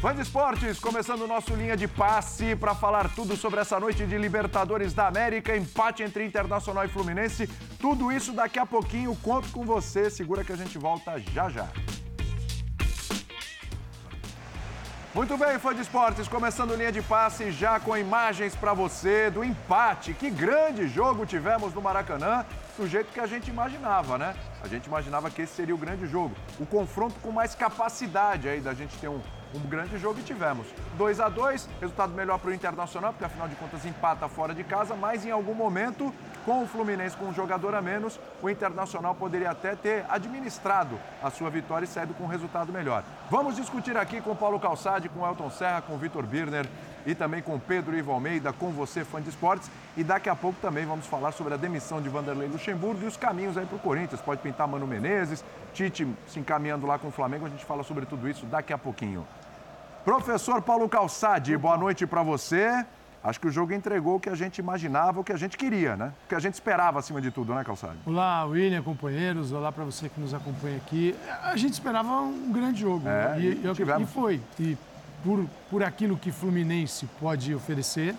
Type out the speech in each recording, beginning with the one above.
Fã de esportes, começando o nosso linha de passe para falar tudo sobre essa noite de Libertadores da América, empate entre Internacional e Fluminense. Tudo isso daqui a pouquinho, conto com você. Segura que a gente volta já já. Muito bem, fã de esportes, começando linha de passe já com imagens para você do empate. Que grande jogo tivemos no Maracanã, do jeito que a gente imaginava, né? A gente imaginava que esse seria o grande jogo. O confronto com mais capacidade aí da gente ter um um grande jogo e tivemos. 2 a 2 resultado melhor para o Internacional, porque afinal de contas empata fora de casa, mas em algum momento, com o Fluminense com um jogador a menos, o Internacional poderia até ter administrado a sua vitória e saído com um resultado melhor. Vamos discutir aqui com Paulo Calçade, com Elton Serra, com Vitor Birner e também com Pedro Ivo Almeida, com você, fã de esportes. E daqui a pouco também vamos falar sobre a demissão de Vanderlei Luxemburgo e os caminhos aí para o Corinthians. Pode pintar Mano Menezes, Tite se encaminhando lá com o Flamengo. A gente fala sobre tudo isso daqui a pouquinho. Professor Paulo Calçade, boa noite para você. Acho que o jogo entregou o que a gente imaginava, o que a gente queria, né? O que a gente esperava acima de tudo, né, Calçade? Olá, William, companheiros. Olá para você que nos acompanha aqui. A gente esperava um grande jogo. É, e, e, e foi. E por, por aquilo que Fluminense pode oferecer,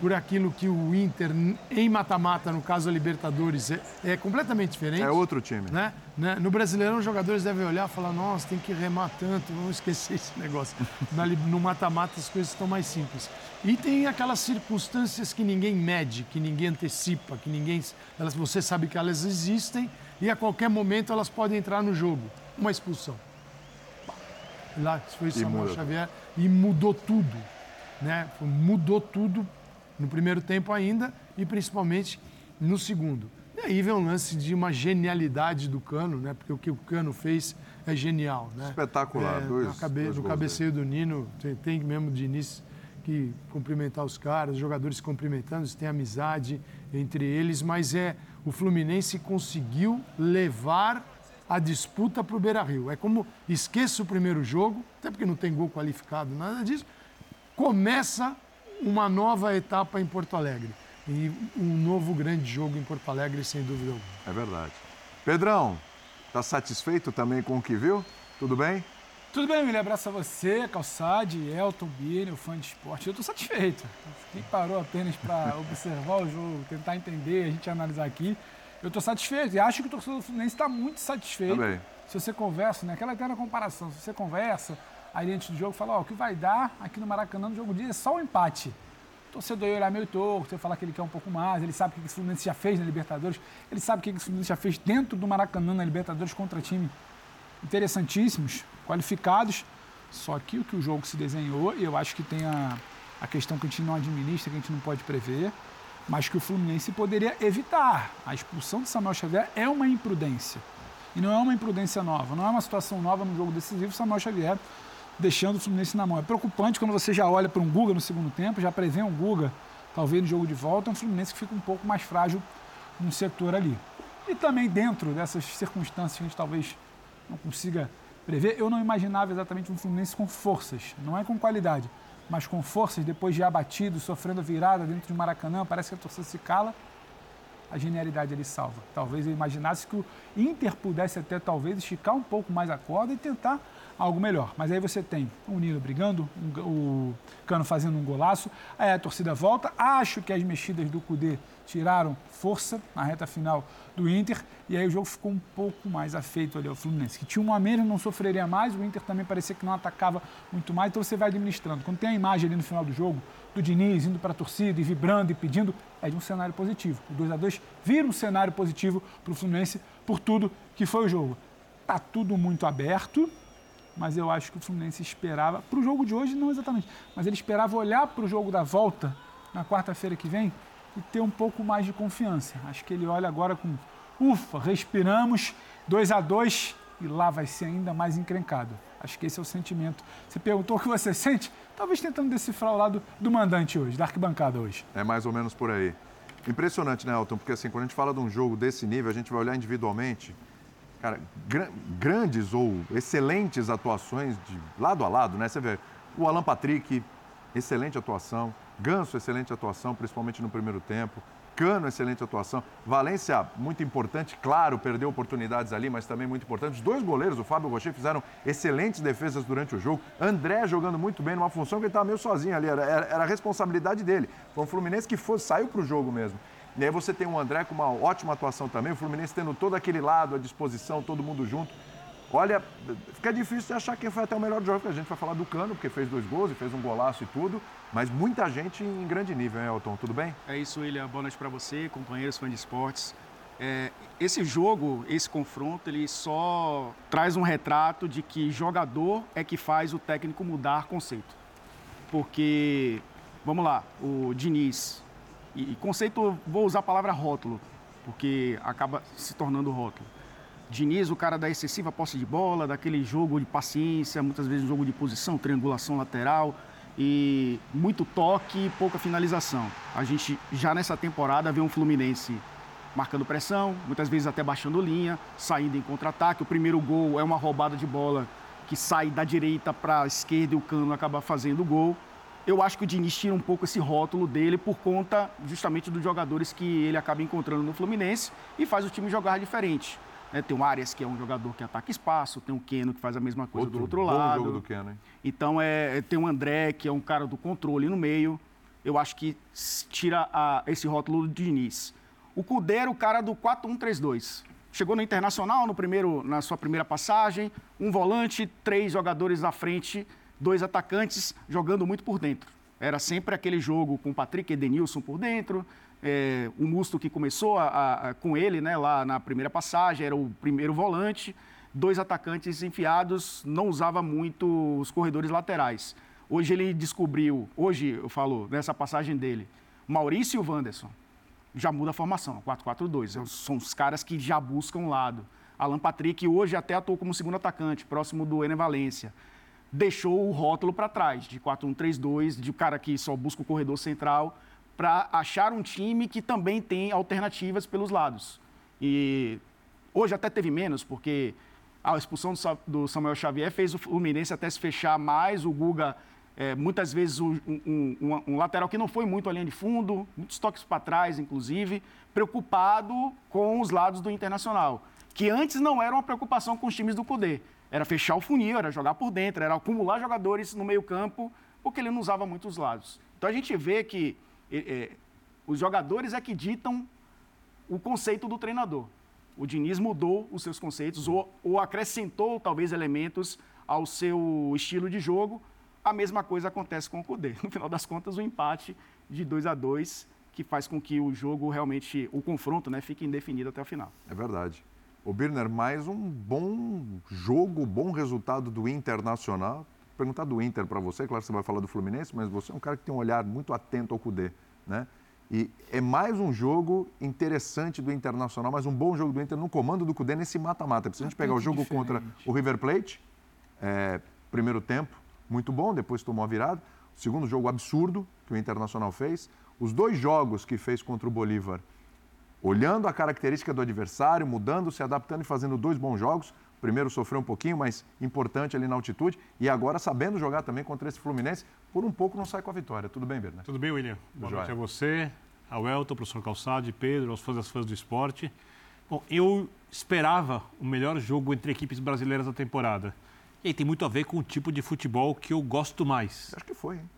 por aquilo que o Inter, em mata-mata, no caso a Libertadores, é, é, completamente diferente. É outro time. Né? né? No Brasileirão, os jogadores devem olhar e falar: nossa, tem que remar tanto, vamos esquecer esse negócio. no mata-mata, as coisas estão mais simples. E tem aquelas circunstâncias que ninguém mede, que ninguém antecipa, que ninguém. Elas, você sabe que elas existem e a qualquer momento elas podem entrar no jogo. Uma expulsão. Lá foi Samuel Xavier e mudou tudo. Né? Mudou tudo no primeiro tempo ainda e principalmente no segundo. E aí vem um lance de uma genialidade do Cano, né? Porque o que o Cano fez é genial, né? Espetacular, é, dois, cabe, dois No cabeceio do Nino, tem, tem mesmo de início que cumprimentar os caras, os jogadores cumprimentando, tem amizade entre eles, mas é o Fluminense conseguiu levar a disputa para o Beira-Rio. É como esqueça o primeiro jogo, até porque não tem gol qualificado, nada disso. Começa uma nova etapa em Porto Alegre. E um novo grande jogo em Porto Alegre, sem dúvida alguma. É verdade. Pedrão, está satisfeito também com o que viu? Tudo bem? Tudo bem, William. Abraço a você, Calçade, Elton Bini, o fã de esporte. Eu estou satisfeito. Quem parou apenas para observar o jogo, tentar entender, a gente analisar aqui, eu estou satisfeito. E acho que o torcedor do Fluminense está muito satisfeito. Também. Se você conversa, né? aquela eterna comparação, se você conversa, aí dentro do jogo fala, ó, o que vai dar aqui no Maracanã no jogo de dia é só o um empate. O torcedor ia olhar meio torto, ia falar que ele quer um pouco mais, ele sabe o que o Fluminense já fez na Libertadores, ele sabe o que o Fluminense já fez dentro do Maracanã na Libertadores contra time interessantíssimos, qualificados. Só que o que o jogo se desenhou, e eu acho que tem a, a questão que a gente não administra, que a gente não pode prever, mas que o Fluminense poderia evitar. A expulsão de Samuel Xavier é uma imprudência. E não é uma imprudência nova, não é uma situação nova no jogo decisivo. Samuel Xavier deixando o Fluminense na mão. É preocupante quando você já olha para um Guga no segundo tempo, já prevê um Guga, talvez no jogo de volta, é um Fluminense que fica um pouco mais frágil no setor ali. E também dentro dessas circunstâncias que a gente talvez não consiga prever, eu não imaginava exatamente um Fluminense com forças, não é com qualidade, mas com forças, depois de abatido, sofrendo virada dentro de Maracanã, parece que a torcida se cala, a genialidade ele salva. Talvez eu imaginasse que o Inter pudesse até talvez esticar um pouco mais a corda e tentar algo melhor. Mas aí você tem o Nino brigando, o Cano fazendo um golaço, aí a torcida volta. Acho que as mexidas do Cudê tiraram força na reta final do Inter e aí o jogo ficou um pouco mais afeito ali ao Fluminense, que tinha um a menos, não sofreria mais, o Inter também parecia que não atacava muito mais, então você vai administrando. Quando tem a imagem ali no final do jogo do Diniz indo para a torcida e vibrando e pedindo, é de um cenário positivo. O 2 a 2 vira um cenário positivo para o Fluminense por tudo que foi o jogo. Tá tudo muito aberto, mas eu acho que o Fluminense esperava, para o jogo de hoje não exatamente, mas ele esperava olhar para o jogo da volta na quarta-feira que vem e ter um pouco mais de confiança. Acho que ele olha agora com ufa, respiramos, 2 a 2 e lá vai ser ainda mais encrencado. Acho que esse é o sentimento. Você perguntou o que você sente? Talvez tentando decifrar o lado do mandante hoje, da arquibancada hoje. É mais ou menos por aí. Impressionante, né, Elton? Porque assim, quando a gente fala de um jogo desse nível, a gente vai olhar individualmente cara, gr grandes ou excelentes atuações de lado a lado, né? Você vê o Alan Patrick, excelente atuação. Ganso, excelente atuação, principalmente no primeiro tempo. Cano, excelente atuação. Valência, muito importante, claro, perdeu oportunidades ali, mas também muito importante. Os dois goleiros, o Fábio Rocher, fizeram excelentes defesas durante o jogo. André jogando muito bem numa função que ele estava meio sozinho ali, era, era, a responsabilidade dele. Foi um Fluminense que foi, saiu para o jogo mesmo. E aí você tem o André com uma ótima atuação também, o Fluminense tendo todo aquele lado à disposição, todo mundo junto. Olha, fica difícil de achar quem foi até o melhor jogo, porque a gente vai falar do Cano, porque fez dois gols e fez um golaço e tudo, mas muita gente em grande nível, hein, Elton? Tudo bem? É isso, William. Boa noite para você, companheiros fãs de esportes. É, esse jogo, esse confronto, ele só traz um retrato de que jogador é que faz o técnico mudar conceito. Porque, vamos lá, o Diniz, e conceito, vou usar a palavra rótulo, porque acaba se tornando rótulo. Diniz, o cara da excessiva posse de bola, daquele jogo de paciência, muitas vezes jogo de posição, triangulação lateral e muito toque e pouca finalização. A gente já nessa temporada vê um Fluminense marcando pressão, muitas vezes até baixando linha, saindo em contra-ataque. O primeiro gol é uma roubada de bola que sai da direita para a esquerda e o Cano acaba fazendo o gol. Eu acho que o Diniz tira um pouco esse rótulo dele por conta justamente dos jogadores que ele acaba encontrando no Fluminense e faz o time jogar diferente. Né? Tem o Arias, que é um jogador que ataca espaço, tem o Keno, que faz a mesma coisa outro do outro lado. Jogo do Keno, hein? Então, é, tem o André, que é um cara do controle no meio. Eu acho que tira a, esse rótulo do Diniz. O Cudê era o cara do 4-1-3-2. Chegou no Internacional no primeiro, na sua primeira passagem, um volante, três jogadores na frente, dois atacantes jogando muito por dentro. Era sempre aquele jogo com o Patrick Edenilson por dentro, é, o Musto que começou a, a, com ele né, lá na primeira passagem, era o primeiro volante, dois atacantes enfiados, não usava muito os corredores laterais. Hoje ele descobriu, hoje eu falo nessa passagem dele, Maurício e o Wanderson. Já muda a formação, 4-4-2. São os caras que já buscam um lado. Alan Patrick hoje até atuou como segundo atacante, próximo do Enem Valência. Deixou o rótulo para trás, de 4-1-3-2, de cara que só busca o corredor central para achar um time que também tem alternativas pelos lados. E hoje até teve menos, porque a expulsão do Samuel Xavier fez o Fluminense até se fechar mais, o Guga, é, muitas vezes um, um, um, lateral que não foi muito a linha de fundo, muitos toques para trás, inclusive, preocupado com os lados do Internacional, que antes não era uma preocupação com os times do poder. Era fechar o funil, era jogar por dentro, era acumular jogadores no meio campo, porque ele não usava muito os lados. Então a gente vê que é, os jogadores é que ditam o conceito do treinador. O Diniz mudou os seus conceitos ou, ou acrescentou talvez elementos ao seu estilo de jogo. A mesma coisa acontece com o Cudê. No final das contas, o empate de 2 a 2 que faz com que o jogo realmente, o confronto, né, fique indefinido até o final. É verdade. O Birner, mais um bom jogo, bom resultado do Internacional perguntar do Inter para você, claro que você vai falar do Fluminense, mas você é um cara que tem um olhar muito atento ao Cudê, né? E é mais um jogo interessante do Internacional, mais um bom jogo do Inter no comando do Cudê nesse mata-mata. Se a gente pegar o jogo diferente. contra o River Plate, é, primeiro tempo, muito bom, depois tomou a virada. Segundo jogo absurdo que o Internacional fez. Os dois jogos que fez contra o Bolívar, olhando a característica do adversário, mudando, se adaptando e fazendo dois bons jogos. Primeiro sofreu um pouquinho, mas importante ali na altitude. E agora sabendo jogar também contra esse Fluminense, por um pouco não sai com a vitória. Tudo bem, Bernardo? Tudo bem, William. Boa Joia. noite a você, ao Elton, professor Calçado, Pedro, aos fãs das fãs do esporte. Bom, eu esperava o melhor jogo entre equipes brasileiras da temporada. E aí tem muito a ver com o tipo de futebol que eu gosto mais. Acho que foi, hein?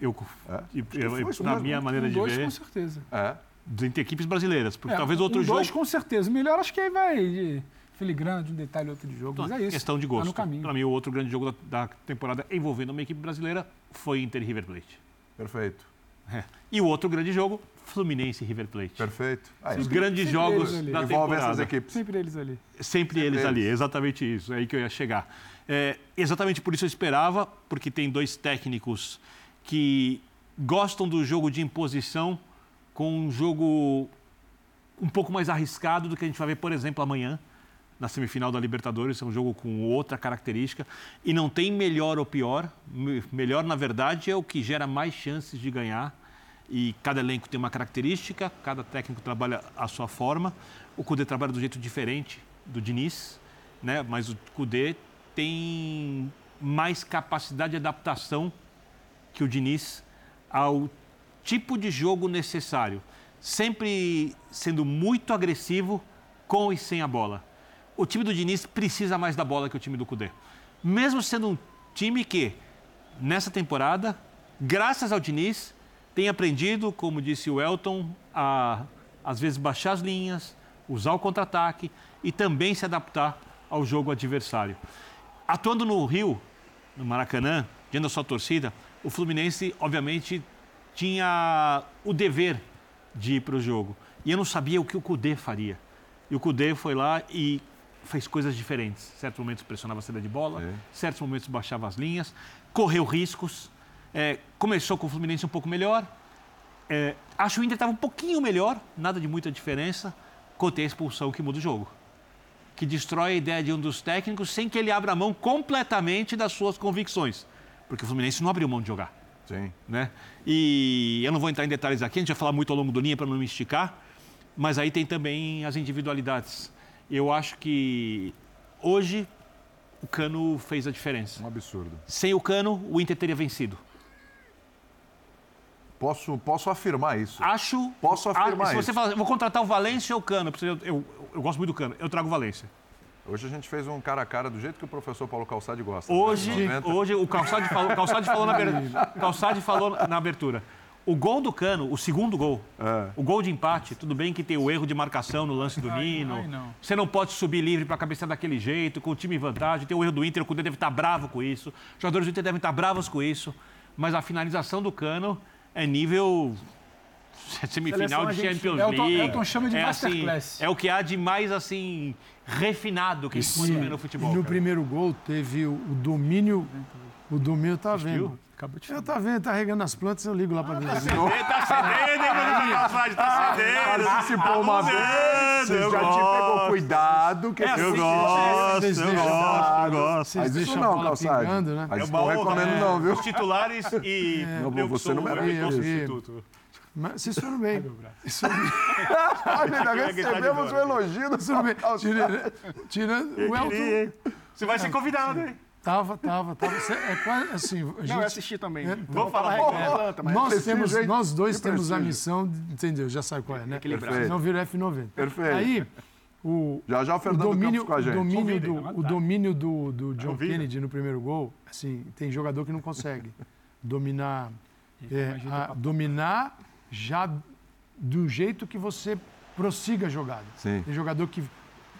Eu, é, eu, eu na minha maneira um de dois, ver. com certeza. É. Entre equipes brasileiras. Porque é, talvez outro um jogo. Dois, com certeza. Melhor acho que aí vai filigrana de um detalhe outro de jogo, então, mas é isso. Questão de gosto. Tá Para mim, o outro grande jogo da, da, temporada envolvendo uma equipe brasileira foi Inter River Plate. Perfeito. É. E o outro grande jogo, Fluminense e River Plate. Perfeito. Ah, Os grandes jogos da Envolve temporada. essas equipes. Sempre eles ali. Sempre, Sempre eles, eles, ali, exatamente isso. É aí que eu ia chegar. É, exatamente por isso eu esperava, porque tem dois técnicos que gostam do jogo de imposição com um jogo um pouco mais arriscado do que a gente vai ver, por exemplo, amanhã na semifinal da Libertadores, é um jogo com outra característica. E não tem melhor ou pior. Melhor, na verdade, é o que gera mais chances de ganhar. E cada elenco tem uma característica, cada técnico trabalha a sua forma. O Cudê trabalha do jeito diferente do Diniz, né? mas o Cudê tem mais capacidade de adaptação que o Diniz ao tipo de jogo necessário, sempre sendo muito agressivo com e sem a bola. O time do Diniz precisa mais da bola que o time do Cudê. Mesmo sendo um time que, nessa temporada, graças ao Diniz, tem aprendido, como disse o Elton, a às vezes baixar as linhas, usar o contra-ataque e também se adaptar ao jogo adversário. Atuando no Rio, no Maracanã, diante da sua torcida, o Fluminense, obviamente, tinha o dever de ir para o jogo. E eu não sabia o que o Cudê faria. E o Cudê foi lá e fez coisas diferentes. Em certos momentos pressionava a saída de bola, em é. certos momentos baixava as linhas, correu riscos. É, começou com o Fluminense um pouco melhor, é, acho que o Inter estava um pouquinho melhor, nada de muita diferença, quanto a expulsão que muda o jogo. Que destrói a ideia de um dos técnicos sem que ele abra mão completamente das suas convicções. Porque o Fluminense não abriu mão de jogar. Sim. Né? E eu não vou entrar em detalhes aqui, a gente vai falar muito ao longo do linha para não me esticar, mas aí tem também as individualidades. Eu acho que hoje o Cano fez a diferença. Um absurdo. Sem o Cano, o Inter teria vencido. Posso, posso afirmar isso. Acho. Posso afirmar ah, se isso. você fala, vou contratar o Valência ou o Cano, eu, eu, eu, gosto muito do Cano, eu trago o Valência. Hoje a gente fez um cara a cara do jeito que o professor Paulo Calçade gosta. Hoje, hoje o Calçade falou, Calçade falou, na, Calçade falou na abertura. O gol do Cano, o segundo gol, é. o gol de empate, tudo bem que tem o erro de marcação no lance do Nino. Ai, não. Você não pode subir livre para cabecear daquele jeito, com o time em vantagem. Tem o erro do Inter, o Cudê deve estar bravo com isso. Os jogadores do Inter devem estar bravos com isso. Mas a finalização do Cano é nível semifinal de Champions League. Elton, Elton chama de é, masterclass. Assim, é o que há de mais assim refinado que a gente pode ver no futebol. E no cara. primeiro gol teve o, domínio. O domínio tá vendo. Acabou de eu tá vendo, tá regando as plantas, eu ligo lá pra ver. Ah, tá cedendo, tá cedendo, hein, Tá cedendo. Participou uma vez. Você já te pegou cuidado. Que é, eu, gosto, eu gosto, eu gosto. Vocês deixam não, a pingando, né? Mas não recomendo não, viu? Os titulares e é. eu você não merece. substituto. Mas vocês foram bem. Foram bem. Olha, recebemos o elogio do São Tirando, tirando o Elton. Você vai ser convidado, hein? Tava, tava, tava. É quase assim. A gente, não, eu assisti também. É, Vou falar. É, nós, temos, nós dois temos a missão, de, entendeu? Já sabe qual é, né? Equilibrar. Não vira F90. Perfeito. Aí, o, já já o Fernando o domínio, com a gente. O domínio, do, o domínio do, do John Kennedy no primeiro gol, assim, tem jogador que não consegue dominar, é, a, dominar já do jeito que você prossiga a jogada. Sim. Tem jogador que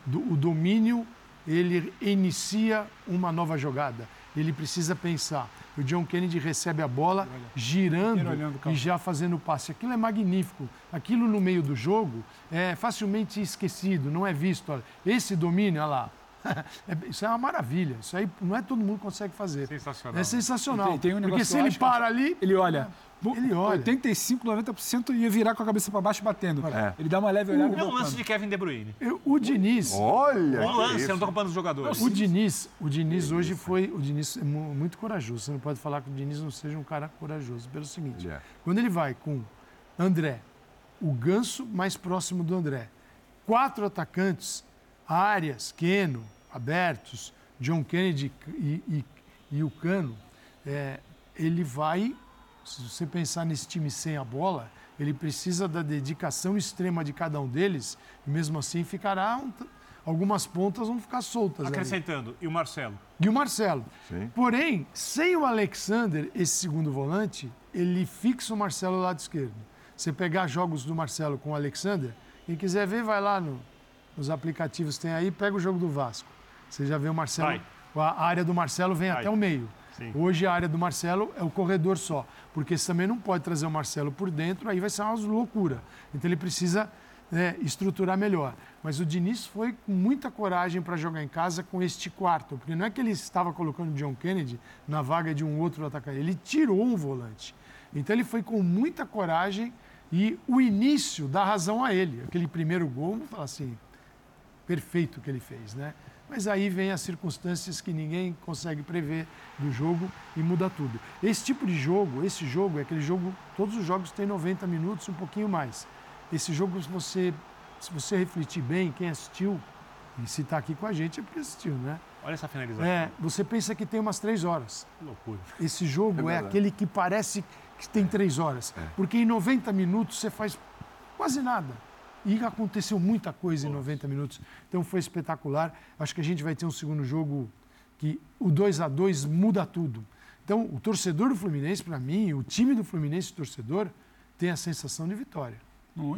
do, o domínio ele inicia uma nova jogada. Ele precisa pensar. O John Kennedy recebe a bola girando e já fazendo o passe. Aquilo é magnífico. Aquilo no meio do jogo é facilmente esquecido, não é visto. Esse domínio, olha lá, isso é uma maravilha. Isso aí não é todo mundo que consegue fazer. Sensacional. É sensacional. Tem, tem um Porque se ele para ali. Ele olha. Ele olha. 85, 90% ia virar com a cabeça para baixo batendo. É. Ele dá uma leve olhada. É um lance de Kevin De Bruyne. Eu, o Diniz. Olha! Um lance, eu não estou ocupando os jogadores. O Diniz, o Diniz hoje foi. O Diniz é muito corajoso. Você não pode falar que o Diniz não seja um cara corajoso. Pelo seguinte: yeah. quando ele vai com André, o ganso mais próximo do André, quatro atacantes, áreas, Keno, abertos, John Kennedy e, e, e o Cano, é, ele vai se você pensar nesse time sem a bola, ele precisa da dedicação extrema de cada um deles, e mesmo assim ficará. Um, algumas pontas vão ficar soltas. Acrescentando, ali. e o Marcelo? E o Marcelo. Sim. Porém, sem o Alexander, esse segundo volante, ele fixa o Marcelo do lado esquerdo. Você pegar jogos do Marcelo com o Alexander, quem quiser ver, vai lá no, nos aplicativos tem aí, pega o jogo do Vasco. Você já vê o Marcelo. Vai. A área do Marcelo vem vai. até o meio. Sim. Hoje a área do Marcelo é o corredor só, porque você também não pode trazer o Marcelo por dentro, aí vai ser uma loucura. Então ele precisa né, estruturar melhor. Mas o Diniz foi com muita coragem para jogar em casa com este quarto, porque não é que ele estava colocando o John Kennedy na vaga de um outro atacante, ele tirou um volante. Então ele foi com muita coragem e o início dá razão a ele. Aquele primeiro gol, vamos falar assim, perfeito que ele fez, né? Mas aí vem as circunstâncias que ninguém consegue prever do jogo e muda tudo. Esse tipo de jogo, esse jogo é aquele jogo, todos os jogos têm 90 minutos, um pouquinho mais. Esse jogo, se você, se você refletir bem, quem assistiu, E se está aqui com a gente é porque assistiu, né? Olha essa finalização. É, você pensa que tem umas três horas. Que loucura. Esse jogo é, verdade. aquele que parece que tem três horas. Porque em 90 minutos você faz quase nada. E aconteceu muita coisa em 90 minutos. Então foi espetacular. Acho que a gente vai ter um segundo jogo que o 2 a 2 muda tudo. Então, o torcedor do Fluminense, para mim, o time do Fluminense, o torcedor, tem a sensação de vitória.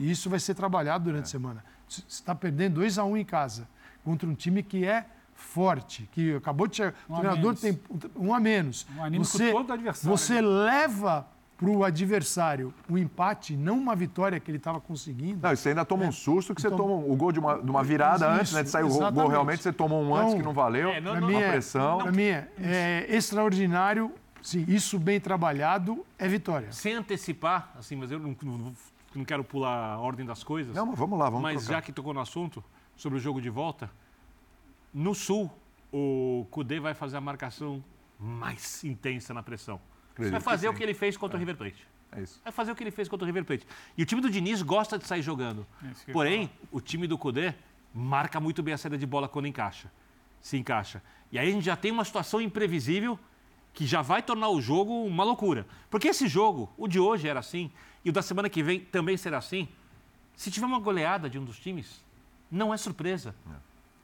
E isso vai ser trabalhado durante a semana. Você está perdendo 2 a 1 em casa contra um time que é forte, que acabou de chegar. Um o treinador tem um a menos. Um anímico você, todo do adversário, Você né? leva para o adversário o empate, não uma vitória que ele estava conseguindo. Não, você ainda toma um susto que você Então- toma o gol de uma, de uma virada Isso, antes, né? De sair o gol, exatamente. realmente, você tomou um antes Então, que não valeu. é, não- Para uma é, pressão. pra mim é, é extraordinário. Sim, isso bem trabalhado é vitória. Sem antecipar, assim, mas eu não, não- não quero pular a ordem das coisas. Não, mas vamos lá, vamos Mas trocar. já que tocou no assunto, sobre o jogo de volta, no Sul, o Cudê vai fazer a marcação mais intensa na pressão. Acredito vai fazer que o que ele fez contra o River Plate. É isso. Vai fazer o que ele fez contra o River Plate. E o time do Diniz gosta de sair jogando. Ia Porém, o time do Cudê marca muito bem a saída de bola quando encaixa. Se encaixa. E aí a gente já tem uma situação imprevisível que já vai tornar o jogo uma loucura. Porque esse jogo, o de hoje era assim, e o da semana que vem também será assim. Se tiver uma goleada de um dos times, não é surpresa.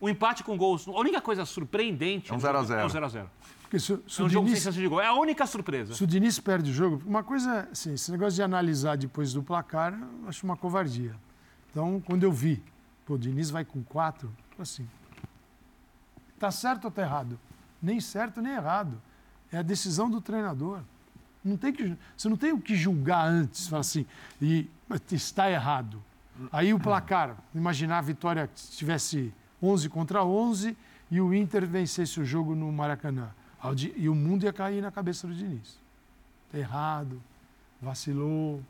O empate com gols, a única coisa surpreendente É um no 0 a jogo 0. É um 0 a 0 Porque se, se É um jogo sem Diniz, chance de gol. É a única surpresa. se o Diniz perde o jogo, uma coisa, assim, esse negócio de analisar depois do placar, eu acho uma covardia. Então, quando eu vi, pô, o Diniz vai com quatro, assim, tá certo ou tá errado? Nem certo nem errado. É a decisão do treinador. Não tem que, você não tem o que julgar antes, falar assim, e está errado. Aí o placar, imaginar a vitória se tivesse 11 contra 11 e o Inter vencesse o jogo no Maracanã. E o mundo ia cair na cabeça do Diniz. Está errado, vacilou,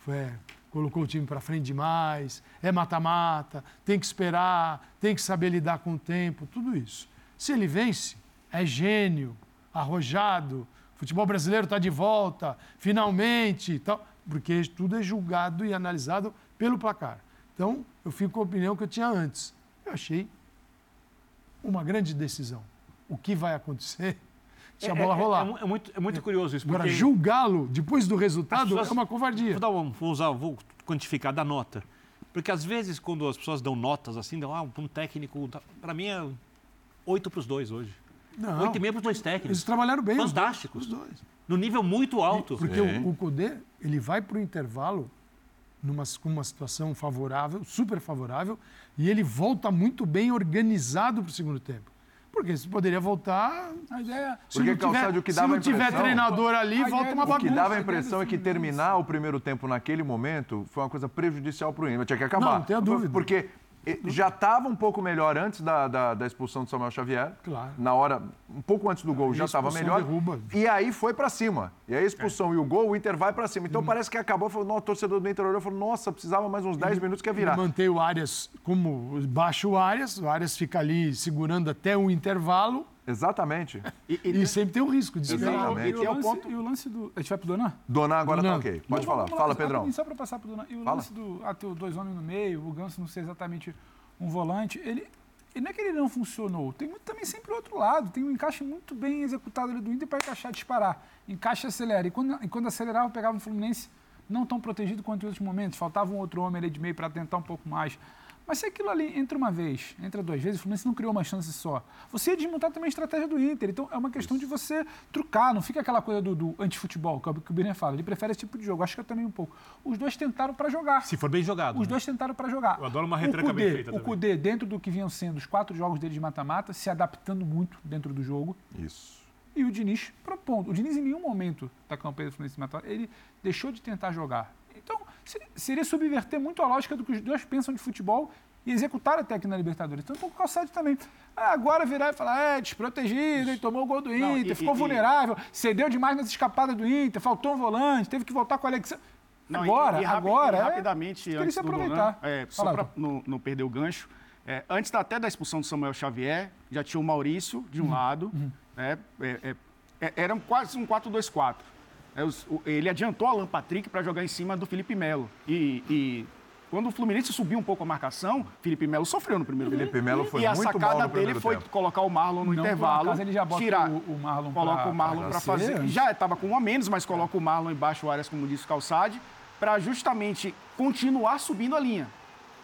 foi, colocou o time para frente demais, é mata-mata, tem que esperar, tem que saber lidar com o tempo, tudo isso. Se ele vence, é gênio, arrojado, futebol brasileiro está de volta, finalmente, tal, porque tudo é julgado e analisado pelo placar. Então, eu fico com a opinião que eu tinha antes. Eu achei uma grande decisão. O que vai acontecer se a bola é, é- rolar? É, mu- é muito, é muito curioso isso. Agora, porque- julgá-lo depois do resultado As pessoas- é uma covardia. Vou, dar um, vou usar, vou quantificar da nota. Porque às vezes, quando as pessoas dão notas assim, dão, ah, um técnico. Para mim é 8 para os dois hoje. Não, 8,5 para os dois eles técnicos. trabalharam bem. Fantásticos. Os dois. No nível muito alto. Porque Sim. o, o Cudê, ele vai para o intervalo numa, com uma situação favorável, super favorável, e ele volta muito bem organizado para o segundo tempo. Porque você poderia voltar. A ideia. Se Porque, não tiver, Calçade, o que se dava não a tiver treinador ali, A volta ideia uma do- O que bagunça. dava a Bagunça, impressão é que terminar o primeiro tempo naquele momento foi uma coisa prejudicial para o Inter. Tinha que acabar. Não, não tenha dúvida. Porque já estava um pouco melhor antes da, da, da expulsão do Samuel Xavier. Claro. Na hora, um pouco antes do gol, já estava melhor. derruba. E aí foi para cima. E aí a expulsão e o gol, o Inter vai para cima. Hum. Então parece que acabou. Falou, "Não, o torcedor do Inter olhou e falou: nossa, precisava mais uns 10 minutos que ia virar. mantém o Arias como baixa o Arias, o Arias fica ali segurando até o intervalo Exatamente. E, e- e sempre tem o risco de se Exatamente. E o, E é o lance, ponto- e o lance do. A gente vai pro Donan? Donar agora Donan. tá ok. Pode Não, falar. Fala, Pedrão. Só para passar pro Donan. E o Fala. lance do. Ah, tem dois homens no meio, o Ganso não ser exatamente um volante. Ele. E não é que ele não funcionou, tem muito também sempre o outro lado. Tem um encaixe muito bem executado ali do Inter para encaixar e disparar. Encaixa e acelera. E quando, e quando acelerava, pegava o Fluminense não tão protegido quanto em outros momentos. Faltava um outro homem ali de meio para tentar um pouco mais. Mas se aquilo ali entra uma vez, entra duas vezes, o Fluminense não criou uma chance só. Você ia desmontar também a estratégia do Inter. Então é uma questão de você trucar, não fica aquela coisa do, do antifutebol, que é o que o Birner fala. Ele prefere esse tipo de jogo. Acho que eu também um pouco. Os dois tentaram para jogar. Se for bem jogado. Os né? dois tentaram para jogar. Eu adoro uma retranca bem feita O também. Cudê, dentro do que vinham sendo os quatro jogos dele de mata-mata, se adaptando muito dentro do jogo. Isso. E o Diniz propondo. O Diniz, em nenhum momento da campanha do Fluminense ele deixou de tentar jogar. Então, seria, subverter muito a lógica do que os dois pensam de futebol e executar até aqui na Libertadores. Então, com o Calçado também. Ah, agora virar e falar, é, desprotegido, hein, tomou o gol do Não, Inter, e- ficou e- vulnerável, cedeu demais nas escapadas do Inter, faltou um volante, teve que voltar com o Alexandre. Não, e- agora, e rapi- agora. e é- rapidamente, queria antes se aproveitar. É, só para não, não perder o gancho, é, antes da- até da expulsão do Samuel Xavier, já tinha o Maurício de um lado, né, é, é, é, era um quase um 4-2-4. É, o- ele adiantou Alan Patrick para jogar em cima do Felipe Melo. E, e Quando o Fluminense subiu um pouco a marcação, Felipe Melo sofreu no primeiro tempo. Felipe Melo foi E a muito mal sacada no dele primeiro foi tempo. colocar o Marlon no Não, intervalo. acaso ele já bota tirar, o- o Marlon Coloca pra- o Marlon para fazer. Já estava com um a menos, mas coloca o Marlon embaixo áreas, como disse o Calçade, para justamente continuar subindo a linha,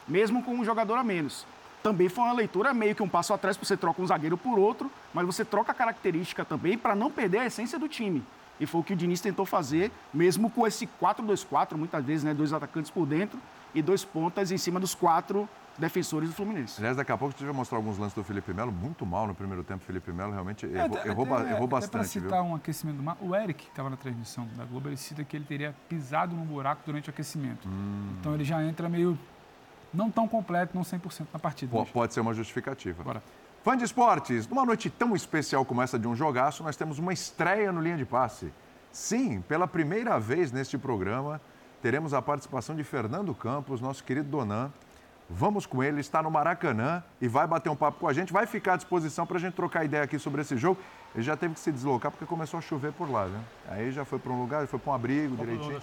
mesmo com um jogador a menos. Também foi uma leitura meio que um passo atrás, porque você troca um zagueiro por outro, mas você troca a característica também para não perder a essência do time. E foi o que o Diniz tentou fazer, mesmo com esse 4-2-4, muitas vezes, né, dois atacantes por dentro e dois pontas em cima dos quatro defensores do Fluminense. Aliás, daqui a pouco a gente vai mostrar alguns lances do Felipe Melo, muito mal no primeiro tempo. Felipe Melo realmente É, errou, até- errou, até- errou até Para bastante, viu? citar um aquecimento do mar, o Eric, que estava na transmissão da Globo, ele cita que ele teria pisado num buraco durante o aquecimento. Hum. Então ele já entra meio não tão completo, não 100% na partida. Mas- Pode ser uma justificativa. Bora. Fã de esportes, numa noite tão especial como essa de um jogaço, nós temos uma estreia no Linha de Passe. Sim, pela primeira vez neste programa, teremos a participação de Fernando Campos, nosso querido Donan. Vamos com ele, está no Maracanã e vai bater um papo com a gente, vai ficar à disposição para a gente trocar ideia aqui sobre esse jogo. Ele já teve que se deslocar porque começou a chover por lá, né? Aí já foi para um lugar, foi para um abrigo direitinho.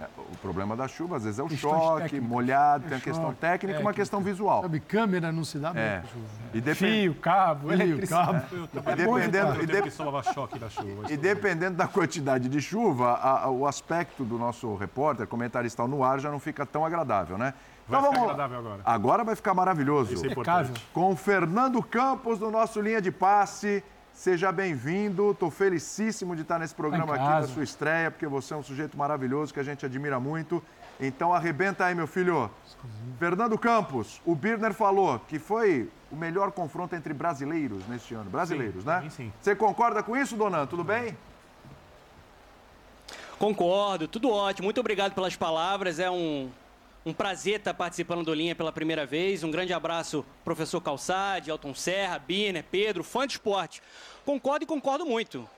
É, o problema da chuva, às vezes, é o Questões choque, técnicas. molhado, tem a É questão choque, técnica e uma técnica. questão visual. Sabe, câmera não se dá bem É. chuva. E depende- Fio, cabo, Fio, eletricidade. cabo. Eu E também dependendo, e eu de- que choque na chuva. e dependendo da quantidade de chuva, a- a- o aspecto do nosso repórter, comentarista no ar, já não fica tão agradável, né? Vai Então ficar vamos lá. agora. Agora vai ficar maravilhoso. Isso é importante. Com o Fernando Campos do nosso Linha de Passe. Seja bem-vindo. Estou felicíssimo de estar nesse programa Tá em aqui da sua estreia, porque você é um sujeito maravilhoso que a gente admira muito. Então arrebenta aí, meu filho. Fernando Campos, o Birner falou que foi o melhor confronto entre brasileiros neste ano. Brasileiros, Sim, né? sim, sim. Você concorda com isso, Donan? Tudo bem? Concordo, tudo ótimo. Muito obrigado pelas palavras. É um, um prazer estar participando do Linha pela primeira vez. Um grande abraço, professor Calçade, Elton Serra, Biner, Pedro, fã de esporte. Concordo e concordo muito.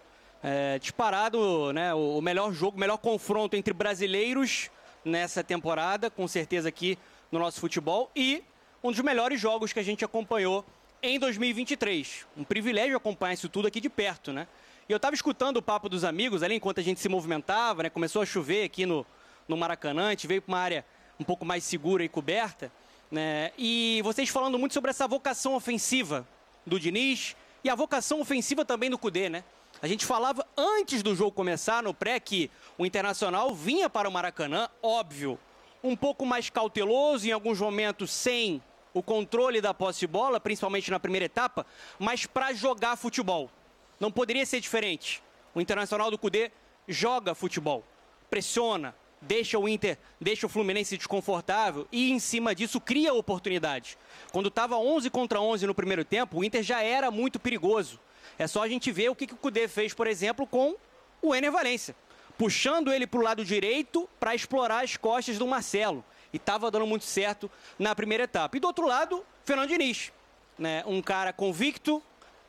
É, disparado né, o melhor jogo, o melhor confronto entre brasileiros nessa temporada, com certeza aqui no nosso futebol. E um dos melhores jogos que a gente acompanhou em 2023. Um privilégio acompanhar isso tudo aqui de perto, né? E eu estava escutando o papo dos amigos ali enquanto a gente se movimentava, né? Começou a chover aqui no, no Maracanã, a gente veio para uma área um pouco mais segura e coberta, né? E vocês falando muito sobre essa vocação ofensiva do Diniz e a vocação ofensiva também do Cudê, né? A gente falava antes do jogo começar, no pré, que o Internacional vinha para o Maracanã, óbvio, um pouco mais cauteloso, em alguns momentos sem o controle da posse de bola, principalmente na primeira etapa, mas para jogar futebol. Não poderia ser diferente. O Internacional do Cudê joga futebol, pressiona, deixa o Inter, deixa o Fluminense desconfortável e em cima disso cria oportunidades. Quando estava 11 contra 11 no primeiro tempo, o Inter já era muito perigoso. É só a gente ver o que, que o Cudê fez, por exemplo, com o Ener Valência, puxando ele para o lado direito para explorar as costas do Marcelo. E estava dando muito certo na primeira etapa. E do outro lado, Fernando Diniz, né? um cara convicto,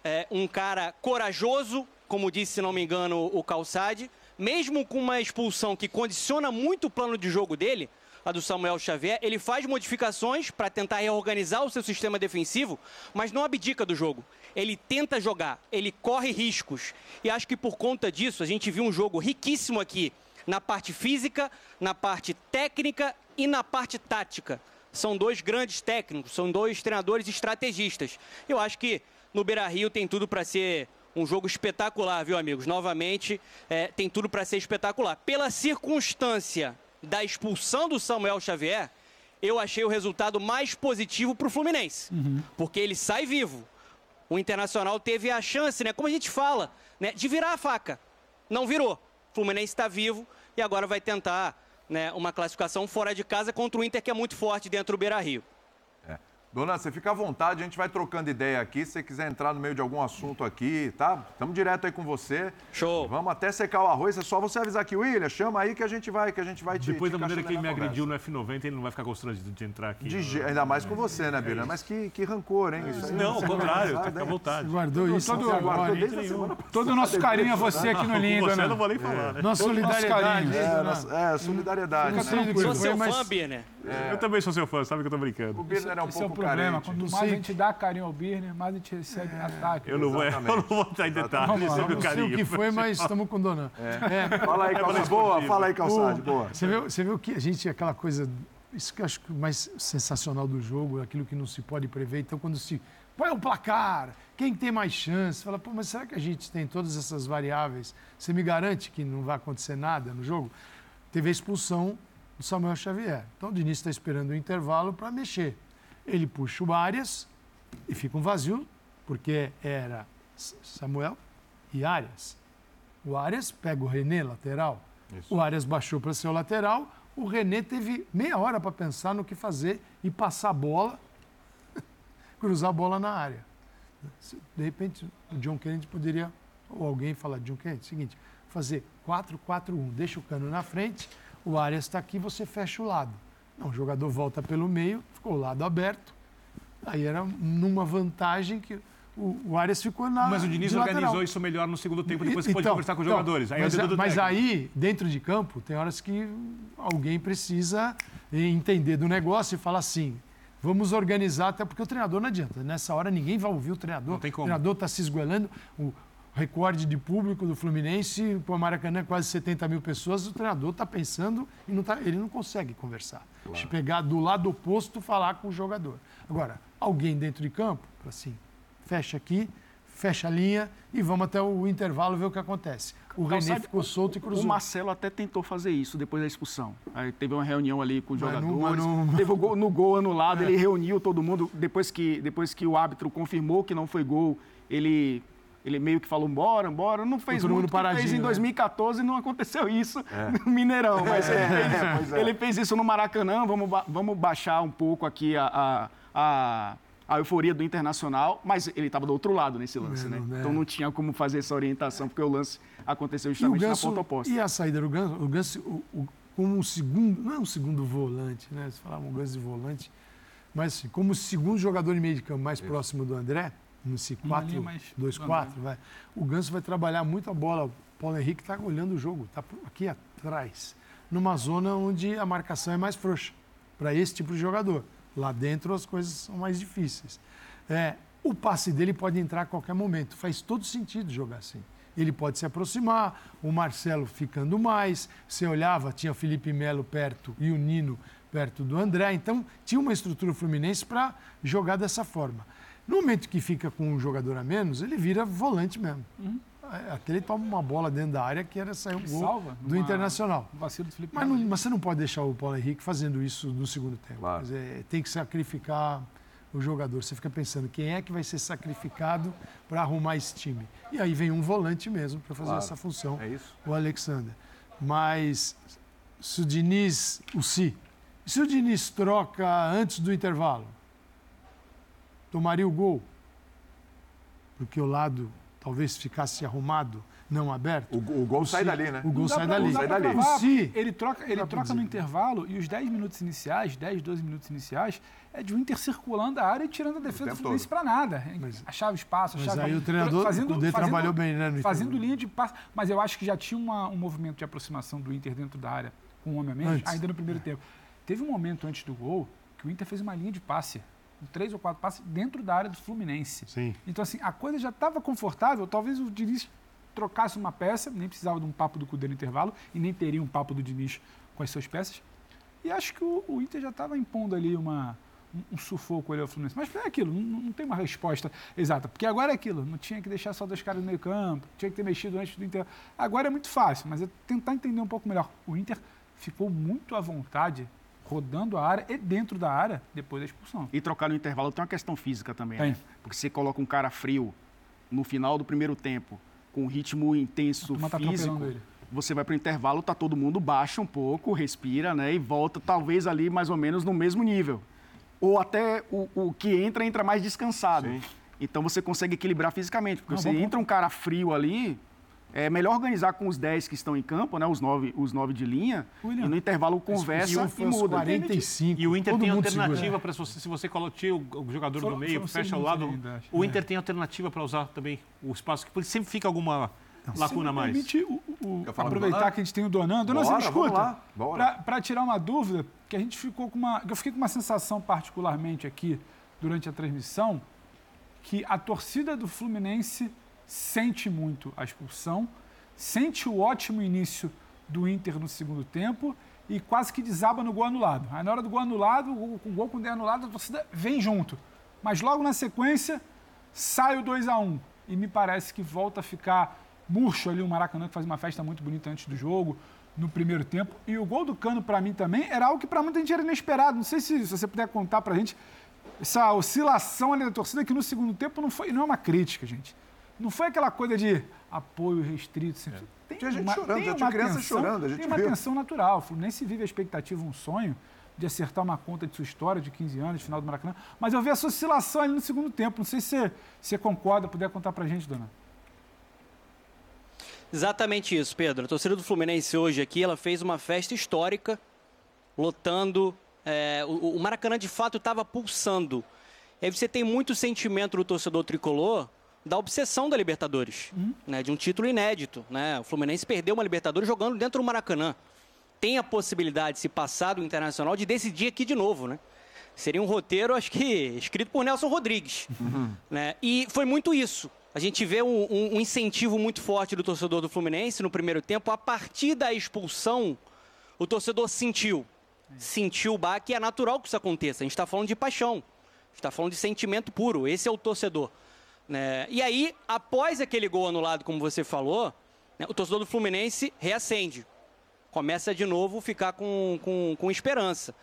é, um cara corajoso, como disse, se não me engano, o Calçade, mesmo com uma expulsão que condiciona muito o plano de jogo dele, a do Samuel Xavier, ele faz modificações para tentar reorganizar o seu sistema defensivo, mas não abdica do jogo. Ele tenta jogar, ele corre riscos. E acho que por conta disso, a gente viu um jogo riquíssimo aqui na parte física, na parte técnica e na parte tática. São dois grandes técnicos, são dois treinadores estrategistas. Eu acho que no Beira Rio tem tudo para ser um jogo espetacular, viu, amigos? Novamente, é, tem tudo para ser espetacular. Pela circunstância da expulsão do Samuel Xavier, eu achei o resultado mais positivo para o Fluminense, porque ele sai vivo. O Internacional teve a chance, né? Como a gente fala, né? De virar a faca. Não virou. O Fluminense está vivo e agora vai tentar né, uma classificação fora de casa contra o Inter, que é muito forte dentro do Beira Rio. Dona, você fica à vontade, a gente vai trocando ideia aqui. Se você quiser entrar no meio de algum assunto aqui, tá? Estamos direto aí com você. Show. Vamos até secar o arroz. É só você avisar aqui, William, chama aí que a gente vai, que a gente vai te Depois te da maneira que ele me encaixando agrediu no F90, ele não vai ficar constrangido de entrar aqui. conversa. De je- Ainda mais com você, né, Bira? Mas que, que rancor, hein? Isso aí Não, ao contrário, tá guardar, com hein? vontade. Guardou isso todo- agora. Guardou desde a semana passada. Todo o nosso carinho a você aqui no Lindo, você né? não vou nem falar, né? Nossa o solidariedade. hein, É, nossa- é, solidariedade, Fica né? tranquilo, Sou seu fã, Birner. Eu também sou seu fã, sabe que eu tô O brincando. Birner é um é o pouco problema. carente. Quanto Não mais a gente dá carinho ao Birner, mais a gente recebe ataque. Eu não, vou, eu não vou entrar em detalhes lá, sobre o Não sei carinho. o que foi, mas estamos com dona. É. Fala aí, calçade. Boa, fala aí, calçade. Boa. Você viu, você viu que a gente, aquela coisa. isso que eu acho que o mais sensacional do jogo, aquilo que não se pode prever. Então, quando se põe o placar, quem tem mais chance? Fala, pô, mas será que a gente tem todas essas variáveis? Você me garante que não vai acontecer nada no jogo? Teve a expulsão do Samuel Xavier. Então, o Diniz está esperando o intervalo para mexer. Ele puxa o Arias e fica um vazio, porque era Samuel e Arias. O Arias pega o René, lateral. Isso. O Arias baixou para ser o lateral. O René teve meia hora para pensar no que fazer e passar a bola, cruzar a bola na área. De repente, o John Kennedy poderia, ou alguém falar, John Kennedy, seguinte, fazer 4-4-1, deixa o cano na frente, o Arias está aqui, você fecha o lado. Não, o jogador volta pelo meio, ficou o lado aberto. Aí era numa vantagem que o, o Arias ficou na. Mas o Diniz organizou isso melhor no segundo tempo, depois você então, pode conversar com os então, jogadores. Aí mas, mas aí, dentro de campo, tem horas que alguém precisa entender do negócio e falar assim. Vamos organizar, até porque o treinador não adianta. Nessa hora ninguém vai ouvir o treinador. Não tem como. O treinador está se esgoelando. O recorde de público do Fluminense, o Maracanã, quase 70 mil pessoas. O treinador está pensando e não tá, ele não consegue conversar. Claro. Eu pegar do lado oposto falar com o jogador. Agora, alguém dentro de campo, assim, fecha aqui, fecha a linha e vamos até o intervalo ver o que acontece. O então, René ficou solto e cruzou. O Marcelo até tentou fazer isso depois da expulsão. Aí teve uma reunião ali com os mas jogadores. Não, não... Teve o gol, no gol anulado, é. ele reuniu todo mundo. Depois que, depois que o árbitro confirmou que não foi gol, ele ele meio que falou, bora, bora. Não fez Todo muito, mundo fez em 2014 né? não aconteu isso é. no Mineirão. Mas ele, fez, é, ele fez isso no Maracanã. Vamos, vamos baixar um pouco aqui a, a, a euforia do Internacional, mas ele estava do outro lado nesse lance, né? né? Então não tinha como fazer essa orientação, porque o lance aconteceu justamente Ganso, na ponta oposta. E a saída do Ganso, o Ganso o, o, como um segundo, não é um segundo volante, né? Você falava um Ganso de volante, mas assim, como o segundo jogador de meio de campo mais Isso. próximo do André, nesse 4-2-4, vai. O Ganso vai trabalhar muito a bola. O Paulo Henrique está olhando o jogo, está aqui atrás, numa zona onde a marcação é mais frouxa para esse tipo de jogador. Lá dentro as coisas são mais difíceis. É, o passe dele pode entrar a qualquer momento. Faz todo sentido jogar assim. Ele pode se aproximar, o Marcelo ficando mais. Você olhava, tinha o Felipe Melo perto e o Nino perto do André. Então, tinha uma estrutura fluminense para jogar dessa forma. No momento que fica com um jogador a menos, ele vira volante mesmo. Uhum. Até ele toma uma bola dentro da área que era sair um gol salva, do uma... Internacional. vacilo do Felipe mas, não, mas você não pode deixar o Paulo Henrique fazendo isso no segundo tempo. Claro. Dizer, tem que sacrificar o jogador. Você fica pensando quem é que vai ser sacrificado para arrumar esse time. E aí vem um volante mesmo para fazer claro. essa função, é o Alexander. Mas se o Diniz, o Si, se o Diniz troca antes do intervalo, tomaria o gol? Porque o lado talvez ficasse arrumado, não aberto. O, o gol o sai dali, né? O gol sai dali. Sai dali. Se, ele troca, ele troca no intervalo e os 10 minutos iniciais, 10, 12 minutos iniciais, é de um Inter circulando a área e tirando a defesa do Fluminense para nada. Mas, achava espaço, achava... Mas aí o treinador fazendo, o fazendo, trabalhou bem, né? No fazendo linha de passe. Mas eu acho que já tinha uma, um movimento de aproximação do Inter dentro da área com um homem a menos, ainda no primeiro tempo. Teve um momento antes do gol que o Inter fez uma linha de passe três ou quatro passes dentro da área do Fluminense. Sim. Então, assim, a coisa já estava confortável. Talvez o Diniz trocasse uma peça, nem precisava de um papo do Cudê no intervalo e nem teria um papo do Diniz com as suas peças. E acho que o, o Inter já estava impondo ali uma, um, um, sufoco ali ao Fluminense. Mas é aquilo, não, não, tem uma resposta exata. Porque agora é aquilo, não tinha que deixar só dois caras no meio campo, tinha que ter mexido antes do Inter. Agora é muito fácil, mas é tentar entender um pouco melhor. O Inter ficou muito à vontade rodando a área e dentro da área depois da expulsão. E trocar no intervalo tem uma questão física também, né? Porque você coloca um cara frio no final do primeiro tempo, com um ritmo intenso tá físico, tá você vai para o intervalo, tá todo mundo baixa um pouco, respira, né? E volta talvez ali mais ou menos no mesmo nível. Ou até o, o que entra, entra mais descansado. Sim. Então você consegue equilibrar fisicamente. Porque Não, você entra um cara frio ali, é melhor organizar com os 10 que estão em campo, né? Os 9, os 9 de linha. William, e no intervalo conversa e, muda. 45. E o Inter tem alternativa para você, se você colocar o jogador foram, do meio, fecha ao lado. Ainda, o Inter é. tem alternativa para usar também o espaço, porque sempre fica alguma lacuna mais. Permite o, o, aproveitar que a gente tem o Donan. Donan, você me escuta? Para tirar uma dúvida, que a gente ficou com uma. Eu fiquei com uma sensação particularmente aqui durante a transmissão, que a torcida do Fluminense sente muito a expulsão, sente o ótimo início do Inter no segundo tempo e quase que desaba no gol anulado. Aí na hora do gol anulado, o, gol quando é anulado, a torcida vem junto. Mas logo na sequência, sai o 2 a 1 E me parece que volta a ficar murcho ali o Maracanã, que faz uma festa muito bonita antes do jogo, no primeiro tempo. E o gol do Cano, para mim, também era algo que para muita gente era inesperado. Não sei se, se você puder contar para gente essa oscilação ali da torcida, que no segundo tempo não, foi, não é uma crítica, gente. Não foi aquela coisa de apoio restrito. Assim. É. Tem tinha gente uma, chorando, tem tinha criança tensão, chorando. A gente tem uma viu. tensão natural. O Fluminense vive a expectativa, um sonho de acertar uma conta de sua história de 15 anos, final do Maracanã. Mas eu vi essa oscilação ali no segundo tempo. Não sei se você, se concorda, puder contar pra gente, dona. Exatamente isso, Pedro. A torcida do Fluminense hoje aqui, ela fez uma festa histórica, lotando. É, o, o, Maracanã de fato estava pulsando. E aí você tem muito sentimento do torcedor tricolor da obsessão da Libertadores, uhum. né, de um título inédito. Né? O Fluminense perdeu uma Libertadores jogando dentro do Maracanã. Tem a possibilidade, se passar do Internacional, de decidir aqui de novo, né? Seria um roteiro, acho que, escrito por Nelson Rodrigues. Uhum. Né? E foi muito isso. A gente vê um, um, um, incentivo muito forte do torcedor do Fluminense no primeiro tempo. A partir da expulsão, o torcedor sentiu. Sentiu o baque. É natural que isso aconteça. A gente está falando de paixão. A gente está falando de sentimento puro. Esse é o torcedor. Né? E aí, após aquele gol anulado, como você falou, né, o torcedor do Fluminense reacende. Começa de novo a ficar com, com, com esperança.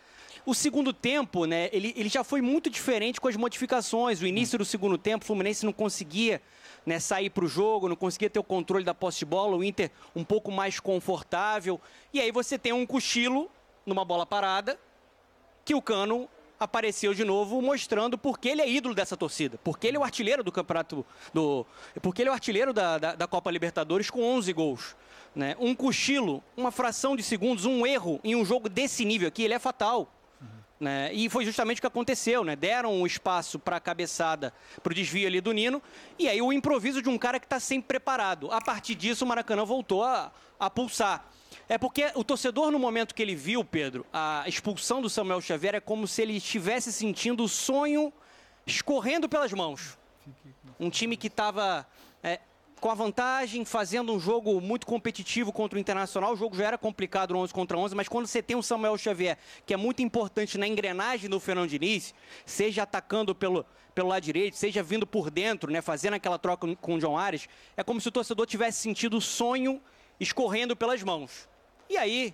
O segundo tempo, né, ele, ele já foi muito diferente com as modificações. O início do segundo tempo, o Fluminense não conseguia né, sair para o jogo, não conseguia ter o controle da posse de bola, o Inter um pouco mais confortável. E aí você tem um cochilo numa bola parada, que o Cano apareceu de novo mostrando porque ele é ídolo dessa torcida, porque ele é o artilheiro do campeonato, do, porque ele é o artilheiro da, da, da Copa Libertadores com 11 gols. Né? Um cochilo, uma fração de segundos, um erro em um jogo desse nível aqui, ele é fatal. Né? E foi justamente o que aconteceu, né? Deram um espaço para a cabeçada, para o desvio ali do Nino, e aí o improviso de um cara que está sempre preparado. A partir disso, o Maracanã voltou a, a pulsar. É porque o torcedor, no momento que ele viu, Pedro, a expulsão do Samuel Xavier, é como se ele estivesse sentindo o sonho escorrendo pelas mãos. Um time que estava é, com a vantagem, fazendo um jogo muito competitivo contra o Internacional. O jogo já era complicado no 11 contra 11, mas quando você tem o Samuel Xavier, que é muito importante na engrenagem do Fernando Diniz, seja atacando pelo, pelo lado direito, seja vindo por dentro, né, fazendo aquela troca com o John Ares, é como se o torcedor tivesse sentido o sonho escorrendo pelas mãos. E aí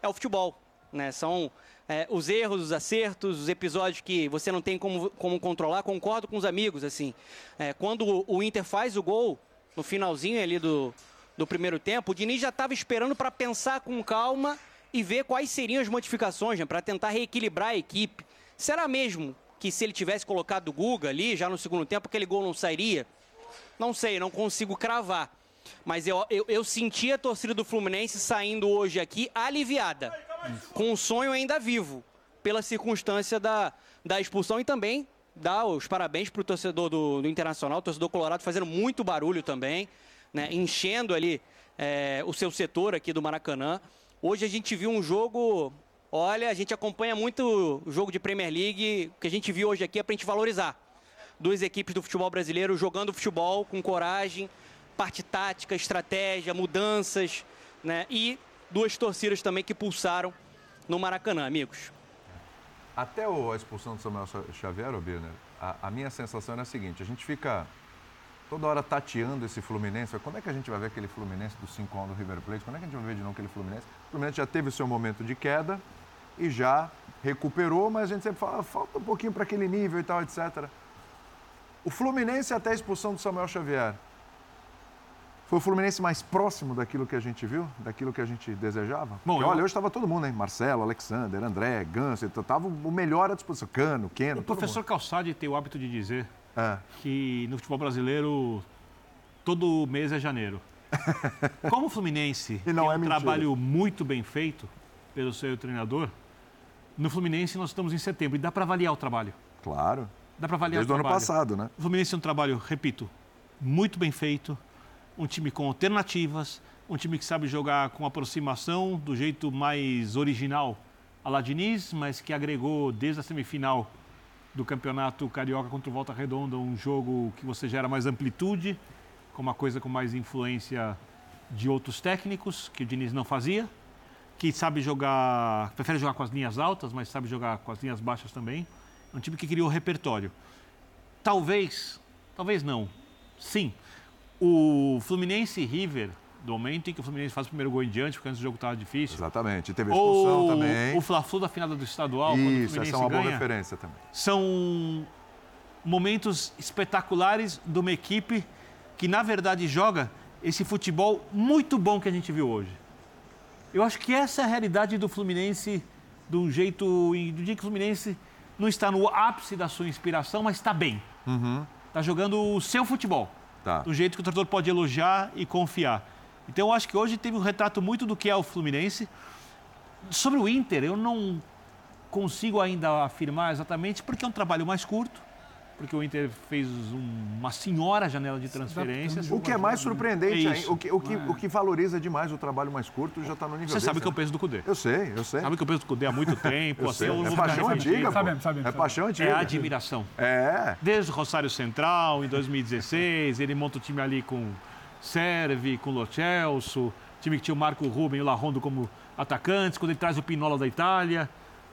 é o futebol, né? São é, os erros, os acertos, os episódios que você não tem como, como controlar. Concordo com os amigos, assim. É, quando o Inter faz o gol, no finalzinho ali do, do primeiro tempo, o Diniz já estava esperando para pensar com calma e ver quais seriam as modificações, né, para tentar reequilibrar a equipe. Será mesmo que se ele tivesse colocado o Guga ali, já no segundo tempo, aquele gol não sairia? Não sei, não consigo cravar. Mas eu, eu, eu senti a torcida do Fluminense saindo hoje aqui aliviada, com o sonho ainda vivo, pela circunstância da, da expulsão e também dar os parabéns para o torcedor do, do, Internacional, o torcedor colorado fazendo muito barulho também, né, enchendo ali é, o seu setor aqui do Maracanã. Hoje a gente viu um jogo, olha, a gente acompanha muito o jogo de Premier League, o que a gente viu hoje aqui é para a gente valorizar. Duas equipes do futebol brasileiro jogando futebol com coragem, parte tática, estratégia, mudanças, né, e duas torcidas também que pulsaram no Maracanã, amigos. Até a expulsão do Samuel Xavier, Birner, a, a, minha sensação era a seguinte: a gente fica toda hora tateando esse Fluminense. Quando é que a gente vai ver aquele Fluminense do 5 1 do River Plate? Quando é que a gente vai ver de novo aquele Fluminense? O Fluminense já teve o seu momento de queda e já recuperou, mas a gente sempre fala, falta um pouquinho para aquele nível e tal, etc. O Fluminense até a expulsão do Samuel Xavier foi o Fluminense mais próximo daquilo que a gente viu, daquilo que a gente desejava? Bom, Porque, eu... olha, hoje estava todo mundo, hein? Marcelo, Alexander, André, Ganso, estava o melhor à disposição. Cano, Keno. O professor Calçade tem o hábito de dizer é. que no futebol brasileiro todo mês é janeiro. Como o Fluminense e não é, um mentira. trabalho muito bem feito pelo seu treinador, no Fluminense nós estamos em setembro e dá para avaliar o trabalho. Claro. Dá para avaliar Desde o trabalho. Desde o ano passado, né? O Fluminense é um trabalho, repito, muito bem feito um time com alternativas, um time que sabe jogar com aproximação do jeito mais original a la Diniz, mas que agregou desde a semifinal do Campeonato Carioca contra o Volta Redonda um jogo que você gera mais amplitude, com uma coisa com mais influência de outros técnicos, que o Diniz não fazia, que sabe jogar, prefere jogar com as linhas altas, mas sabe jogar com as linhas baixas também. É um time que criou repertório. Talvez, talvez não. Sim, o Fluminense e River, do momento em que o Fluminense faz o primeiro gol em diante, porque antes o jogo estava difícil. Exatamente. Teve a expulsão Ou também. o Fla-Flu da final do estadual, quando o Isso, Fluminense essa é uma boa ganha, referência também. são momentos espetaculares de uma equipe que, na verdade, joga esse futebol muito bom que a gente viu hoje. Eu acho que essa é a realidade do Fluminense, do jeito. do dia que o Fluminense não está no ápice da sua inspiração, mas está bem. Está jogando o seu futebol. Tá. Do jeito que o torcedor pode elogiar e confiar. Então, eu acho que hoje teve um retrato muito do que é o Fluminense. Sobre o Inter, eu não consigo ainda afirmar exatamente porque é um trabalho mais curto, porque o Inter fez um- uma senhora janela de transferências. O que é mais surpreendente, É isso. o, que, o, que, o que valoriza demais o trabalho mais curto já está no nível Você desse, sabe que eu né? penso do Cudê. Eu sei, eu sei. Sabe que eu penso do Cudê há muito tempo. Eu assim, sei. eu É vou paixão antiga. Sabemos, sabemos, É paixão antiga. É admiração. É. Desde o Rosário Central, em 2016, ele monta o time ali com Serve, com Lo Celso, time que tinha o Marco Ruben e o Larrondo como atacantes, quando ele traz o Pinola da Itália,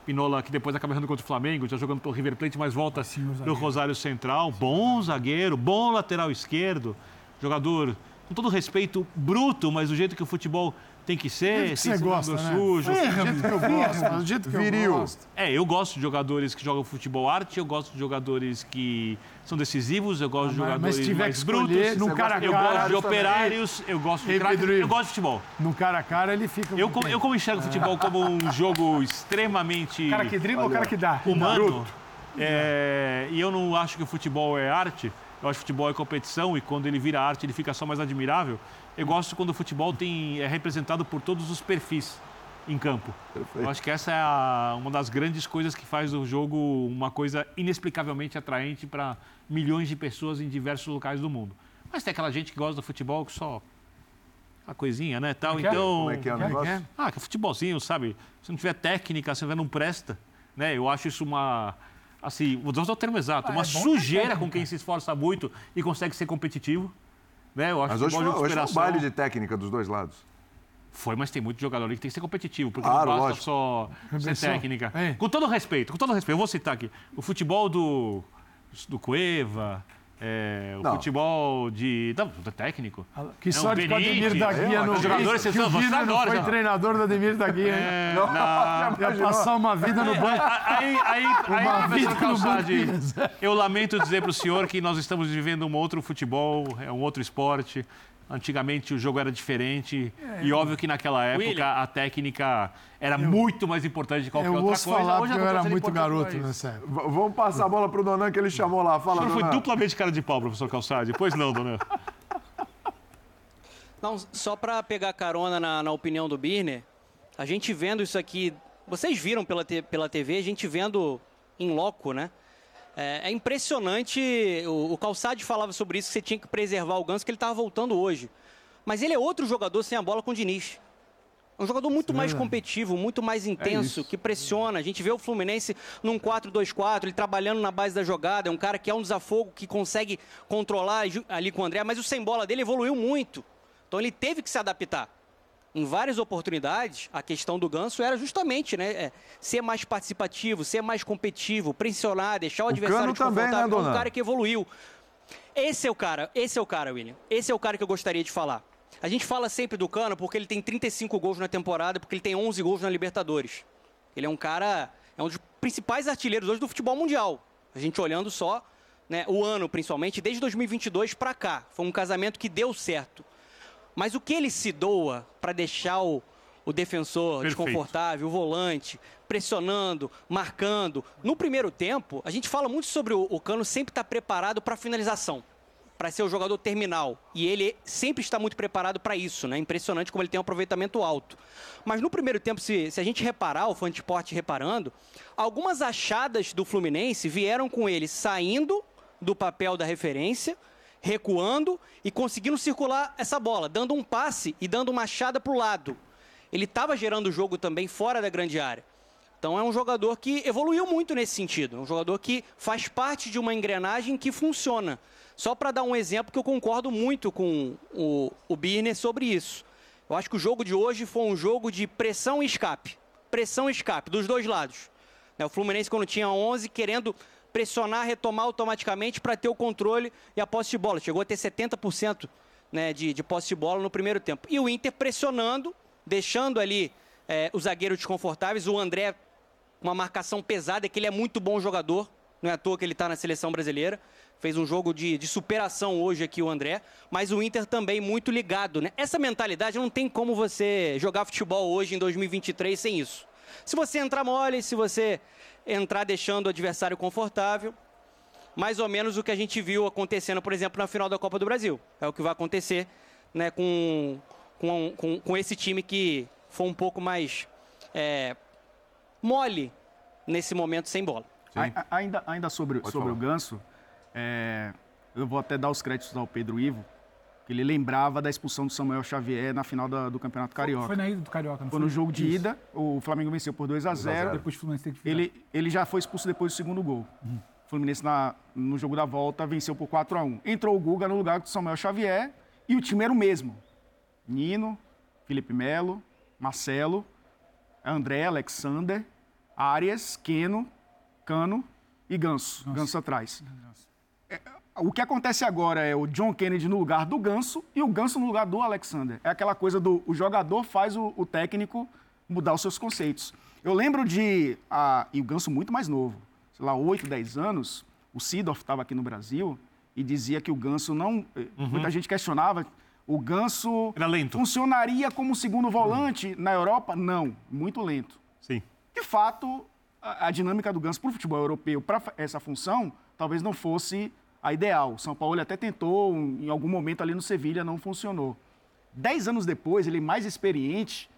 Pinola que depois acaba jogando contra o Flamengo, já jogando pelo River Plate, mas volta do Rosário Central, bom zagueiro, bom lateral esquerdo, jogador, com todo respeito, bruto, mas do jeito que o futebol tem que ser, que você ser gosta, né? sujo. Do jeito que eu gosto, do jeito que Viril. eu gosto. É, eu gosto de jogadores que jogam futebol arte, eu gosto de jogadores que são decisivos, eu gosto de Mas- mas jogadores se tiver mais que brutos. num cara a eu cara, gosto de também. operários, eu gosto de Ivo. eu gosto de futebol. No cara a cara ele fica. Eu, com eu como enxergo o futebol como um jogo extremamente Cara que dribla ou cara que dá? humano, é, e eu não acho que o futebol é arte, eu acho que o futebol é competição e quando ele vira arte ele fica só mais admirável. Eu gosto quando o futebol tem, é representado por todos os perfis em campo. Eu acho que essa é a- uma das grandes coisas que faz o jogo uma coisa inexplicavelmente atraente para milhões de pessoas em diversos locais do mundo. Mas tem aquela gente que gosta do futebol que só a coisinha, né, tal. que é? Então, Como é que é o negócio? ah, que é futebolzinho, sabe? Se não tiver técnica, se não presta, né? Eu acho isso uma assim, vou usar o termo exato, Ah, uma é sujeira com quem se esforça muito e consegue ser competitivo. Né? Eu acho Mas hoje foi, hoje foi um baile de técnica dos dois lados. Foi, mas tem muito jogador ali que tem que ser competitivo, porque Claro, não basta lógico. só ser técnica. É. Com todo respeito, com todo respeito, eu vou citar aqui. O futebol do, do Cueva, é, o Não. futebol de. Não, do técnico. Que É, sorte que o Ademir da Guia é, não jogadores, que vocês o não, foi já. treinador do Ademir da Guia? É, Não, na- Ia passar uma vida no banco. Aí, aí, aí, Uma professor vida no banco. eu lamento dizer para o senhor que nós estamos vivendo um outro futebol, é um outro esporte. Antigamente o jogo era diferente e óbvio que naquela época William. a técnica era muito mais importante de qualquer Eu outra coisa. falar Hoje eu era muito garoto nessa época. V- vamos passar a bola pro Donan que ele chamou lá. O Fala, senhor foi Donan. duplamente cara de pau, professor Calçade. Pois não, dona. Não, só para pegar carona na, na opinião do Birner, a gente vendo isso aqui, vocês viram pela, te- pela TV, a gente vendo em loco, né? É, é impressionante, o, o Calçade falava sobre isso, que você tinha que preservar o Ganso, que ele estava voltando hoje. Mas ele é outro jogador sem a bola com o Diniz. É um jogador muito mais competitivo, muito mais intenso, que pressiona. A gente vê o Fluminense num 4-2-4, ele trabalhando na base da jogada. É um cara que é um desafogo, que consegue controlar ali com o André, mas o sem bola dele evoluiu muito. Então ele teve que se adaptar. Em várias oportunidades, a questão do Ganso era justamente né, é, ser mais participativo, ser mais competitivo, pressionar, deixar o, adversário Cano também, né, é um cara que evoluiu. Esse é o cara, esse é o cara, William. Esse é o cara que eu gostaria de falar. A gente fala sempre do Cano porque ele tem 35 gols na temporada, porque ele tem 11 gols na Libertadores. Ele é um cara, é um dos principais artilheiros hoje do futebol mundial. A gente olhando só, né, o ano principalmente, desde 2022 para cá. Foi um casamento que deu certo. Mas o que ele se doa para deixar o, o defensor Perfeito. desconfortável, o volante, pressionando, marcando. No primeiro tempo, a gente fala muito sobre o, o Cano sempre estar preparado para finalização, para ser o jogador terminal. E ele sempre está muito preparado para isso, né? Impressionante como ele tem um aproveitamento alto. Mas no primeiro tempo, se, se a gente reparar, o fã de esporte reparando, algumas achadas do Fluminense vieram com ele saindo do papel da referência, recuando e conseguindo circular essa bola, dando um passe e dando uma achada para o lado. Ele estava gerando o jogo também fora da grande área. Então é um jogador que evoluiu muito nesse sentido. É um jogador que faz parte de uma engrenagem que funciona. Só para dar um exemplo que eu concordo muito com o, o Birner sobre isso. Eu acho que o jogo de hoje foi um jogo de pressão e escape. Pressão e escape, dos dois lados. O Fluminense, quando tinha 11, querendo pressionar, retomar automaticamente para ter o controle e a posse de bola. Chegou a ter 70% né, de, de posse de bola no primeiro tempo. E o Inter pressionando, deixando ali é, os zagueiros desconfortáveis. O André, uma marcação pesada, que ele é muito bom jogador. Não é à toa que ele está na seleção brasileira. Fez um jogo de, de, superação hoje aqui o André, mas o Inter também muito ligado, né? Essa mentalidade não tem como você jogar futebol hoje em 2023 sem isso. Se você entrar mole, se você entrar deixando o adversário confortável, mais ou menos o que a gente viu acontecendo, por exemplo, na final da Copa do Brasil. É o que vai acontecer né, com, com, com, com esse time que foi um pouco mais é, mole nesse momento sem bola. A, ainda, ainda sobre, sobre o Ganso, é, eu vou até dar os créditos ao Pedro Ivo, ele lembrava da expulsão do Samuel Xavier na final da, do Campeonato Carioca. Foi, foi na ida do Carioca, não foi? Foi no jogo de Isso. ida, o Flamengo venceu por 2 a 0 Depois o Fluminense tem que ele, ele já foi expulso depois do segundo gol. Uhum. O Fluminense na, no jogo da volta venceu por 4 a 1 Entrou o Guga no lugar do Samuel Xavier e o time era o mesmo. Nino, Felipe Melo, Marcelo, André, Alexander, Arias, Keno, Cano e Ganso. Nossa. Ganso atrás. É, o que acontece agora é o John Kennedy no lugar do Ganso e o Ganso no lugar do Alexander. É aquela coisa do o jogador faz o, o técnico mudar os seus conceitos. Eu lembro de. Ah, e o Ganso muito mais novo, sei lá, 8, 10 anos, o Sidorf estava aqui no Brasil e dizia que o Ganso não. Eh, uhum. Muita gente questionava. O Ganso funcionaria como segundo volante uhum. na Europa? Não, muito lento. Sim. De fato, a, a dinâmica do Ganso para o futebol europeu, para essa função, talvez não fosse a ideal. São Paulo até tentou, em algum momento ali no Sevilha, não funcionou. Dez anos depois, ele mais experiente,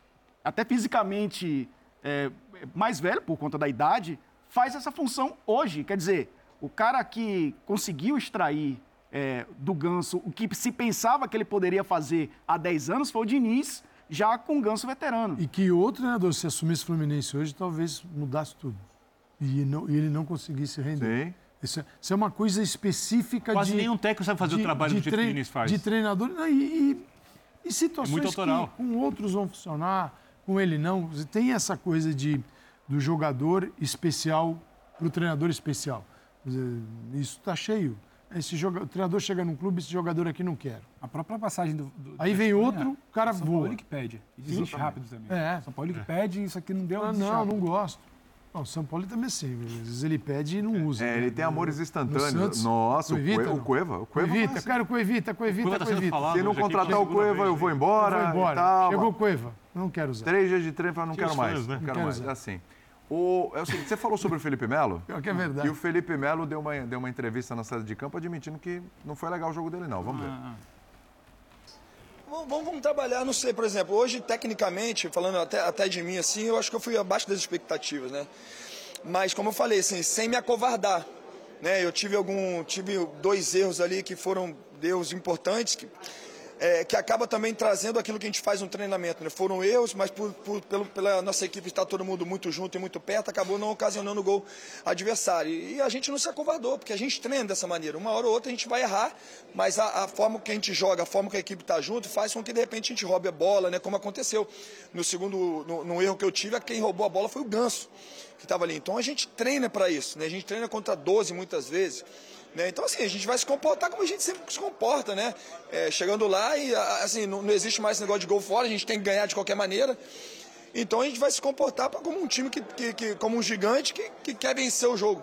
até fisicamente é, mais velho por conta da idade, faz essa função hoje. Quer dizer, o cara que conseguiu extrair é, do Ganso o que se pensava que ele poderia fazer há 10 anos foi o Diniz, já com o Ganso veterano. E que outro treinador, se assumisse o Fluminense hoje, talvez mudasse tudo. E, não, e ele não conseguisse render. Sim. Isso é, isso é uma coisa específica Quase de... nenhum técnico sabe fazer de, o trabalho que o Diniz faz. De treinador e, e, e situações é que com outros vão funcionar, com ele não. Tem essa coisa de, do jogador especial para o treinador especial. Isso está cheio. Esse joga, o treinador chega num clube, esse jogador aqui não quer. A própria passagem do. do Aí vem outro, o cara São voa. São Paulo que pede. E desiste rápido também. É. São Paulo que pede, isso aqui não deu. Ah, não, não gosto. Não, o São Paulo também é assim, às vezes ele pede e não usa. É, né? ele tem amores instantâneos. Nossa, Coevita, o, Cueva, o Cueva. Coevita, assim. quero Coevita, Coevita, tá Coevita. Se não contratar o Cueva, eu vou embora. Eu vou embora. Chegou o Cueva, não quero usar. Três dias de treino, não quero mais. Né? Não quero mais. É assim. O, é o seguinte, você falou sobre o Felipe Melo. Pior que é verdade. E o Felipe Melo deu uma, deu uma entrevista na saída de campo admitindo que não foi legal o jogo dele, não. Vamos ver. Vamos, vamos, trabalhar, não sei, por exemplo, hoje, tecnicamente, falando até, até de mim, assim, eu acho que eu fui abaixo das expectativas, né? Mas, como eu falei, assim, sem me acovardar. Né? Eu tive algum. tive dois erros ali que foram erros importantes. Que, é, que acaba também trazendo aquilo que a gente faz no treinamento. Né? Foram erros, mas por, por, pelo, pela nossa equipe estar todo mundo muito junto e muito perto, acabou não ocasionando gol adversário. E a gente não se acovardou, porque a gente treina dessa maneira. Uma hora ou outra a gente vai errar, mas a, a forma que a gente joga, a forma que a equipe está junto, faz com que de repente a gente roube a bola, né? como aconteceu no segundo, no, no erro que eu tive, quem roubou a bola foi o Ganso que estava ali. Então a gente treina para isso, né? A gente treina contra 12 muitas vezes. Né? Então, assim, a gente vai se comportar como a gente sempre se comporta, né? É, chegando lá e, assim, não, não, existe mais esse negócio de gol fora, a gente tem que ganhar de qualquer maneira. Então a gente vai se comportar como um time que, que, que como um gigante que, que quer vencer o jogo.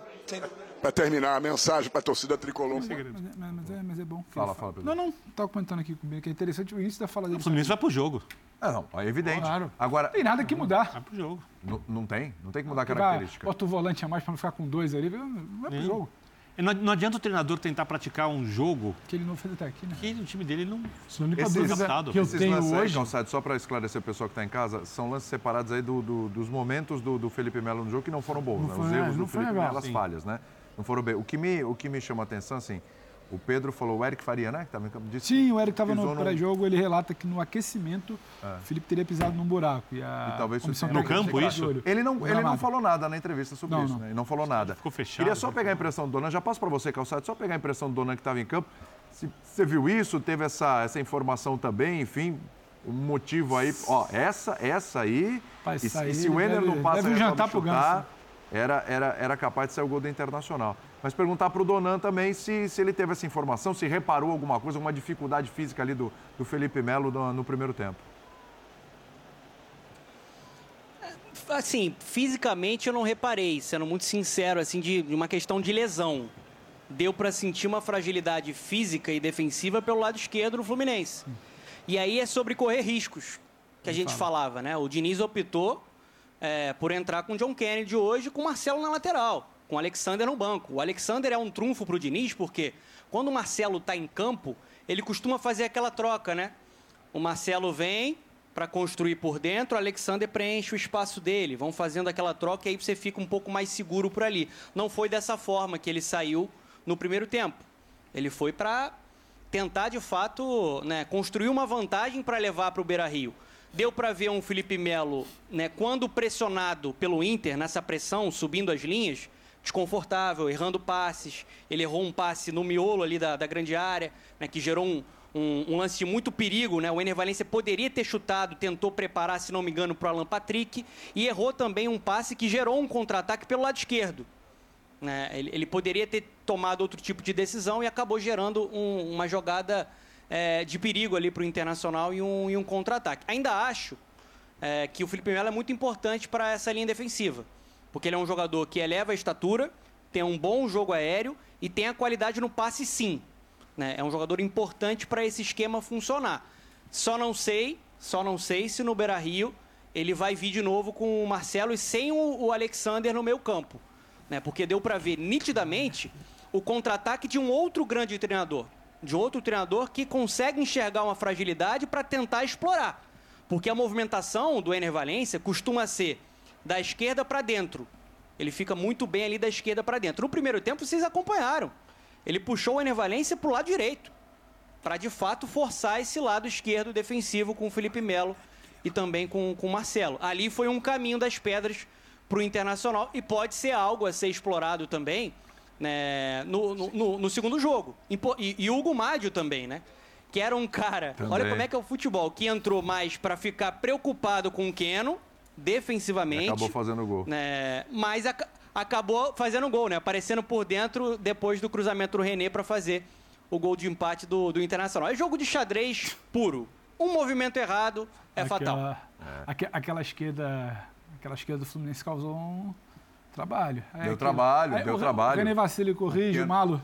Para terminar, a mensagem para a torcida tricolor. Mas, mas, mas, é, mas é bom. Fala, fala, Pedro. Não, não, estava comentando aqui comigo que é interessante o início da fala dele. O Fluminense vai pro jogo. É, não, é evidente. Claro. Agora, não tem nada que mudar. Vai pro jogo. Não, não tem, não tem que mudar a característica. Bota o volante a mais para não ficar com dois ali, vai pro jogo. Não, não, adianta o treinador tentar praticar um jogo. Que ele não fez até aqui, né? Que o time dele não. Isso é a única dúvida que eu Esses tenho hoje. Aí, Calçado, só para esclarecer o pessoal que está em casa, são lances separados aí do, do, dos momentos do, do, Felipe Melo no jogo que não foram bons, não né? Foi, Os erros do Felipe Melo, as falhas, né? Não foram bem. O que me, o que me chama a atenção, assim, o Pedro falou, o Eric Faria, né? Que tava em campo, disse, Sim, o Eric estava no pré-jogo, ele relata que no aquecimento é. o Felipe teria pisado num buraco. E, a e talvez comissão no campo, isso? Ele não, ele não falou nada na entrevista sobre não, isso, não. né? Ele não falou nada. Ficou fechado. Queria só pegar a impressão do Dona, já passo para você, Calçado, só pegar a impressão do Dona que estava em campo. Se você viu isso, teve essa, essa informação também, enfim, um motivo aí. Ó, essa, essa aí. Rapaz, e, e se o deve- não passa deve a jantar pro Ganso. era, era, era capaz de sair o gol do Internacional. Mas perguntar para o Donan também se, se ele teve essa informação, se reparou alguma coisa, alguma dificuldade física ali do, do Felipe Melo no, no primeiro tempo. Assim, fisicamente eu não reparei, sendo muito sincero, assim, de, de uma questão de lesão. Deu para sentir uma fragilidade física e defensiva pelo lado esquerdo do Fluminense. E aí é sobre correr riscos, que a gente falava, né? O Diniz optou é, por entrar com o John Kennedy hoje com o Marcelo na lateral, com o Alexander no banco. O Alexander é um trunfo para o Diniz, porque quando o Marcelo está em campo, ele costuma fazer aquela troca, né? O Marcelo vem para construir por dentro, o Alexander preenche o espaço dele. Vão fazendo aquela troca e aí você fica um pouco mais seguro por ali. Não foi dessa forma que ele saiu no primeiro tempo. Ele foi para tentar, de fato, né, construir uma vantagem para levar para o Beira-Rio. Deu para ver um Felipe Melo, né, quando pressionado pelo Inter, nessa pressão, subindo as linhas, desconfortável, errando passes. Ele errou um passe no miolo ali da, da grande área, né, que gerou um, um, um lance de muito perigo. Né? O Ener Valencia poderia ter chutado, tentou preparar, se não me engano, para o Alan Patrick. E errou também um passe que gerou um contra-ataque pelo lado esquerdo. né? Ele, ele poderia ter tomado outro tipo de decisão e acabou gerando um- uma jogada é, de perigo ali para o Internacional e um, um contra-ataque. Ainda acho é, que o Felipe Melo é muito importante para essa linha defensiva, porque ele é um jogador que eleva a estatura, tem um bom jogo aéreo e tem a qualidade no passe sim. né? É um jogador importante para esse esquema funcionar. Só não sei, só não sei se no Beira-Rio ele vai vir de novo com o Marcelo e sem o, Alexander no meio campo, né? Porque deu para ver nitidamente o contra-ataque de um outro grande treinador, de outro treinador que consegue enxergar uma fragilidade para tentar explorar. Porque a movimentação do Ener Valência costuma ser da esquerda para dentro. Ele fica muito bem ali da esquerda para dentro. No primeiro tempo, vocês acompanharam. Ele puxou o Ener Valência para o lado direito. Para, de fato, forçar esse lado esquerdo defensivo com o Felipe Melo e também com, com o Marcelo. Ali foi um caminho das pedras para o Internacional e pode ser algo a ser explorado também né, no, no- no- no segundo jogo. E, e o Hugo Mádio também, né? Que era um cara, olha Também. como é que é o futebol, que entrou mais para ficar preocupado com o Keno, defensivamente. Acabou fazendo gol. né, mas aca- acabou fazendo gol, né? Aparecendo por dentro depois do cruzamento do René para fazer o gol de empate do, do Internacional. É jogo de xadrez puro. Um movimento errado é fatal. Aquela, aque- aquela esquerda, aquela esquerda do Fluminense causou um trabalho. É Deu aquilo. trabalho, deu o, trabalho. O René vacila e corrige, o Malo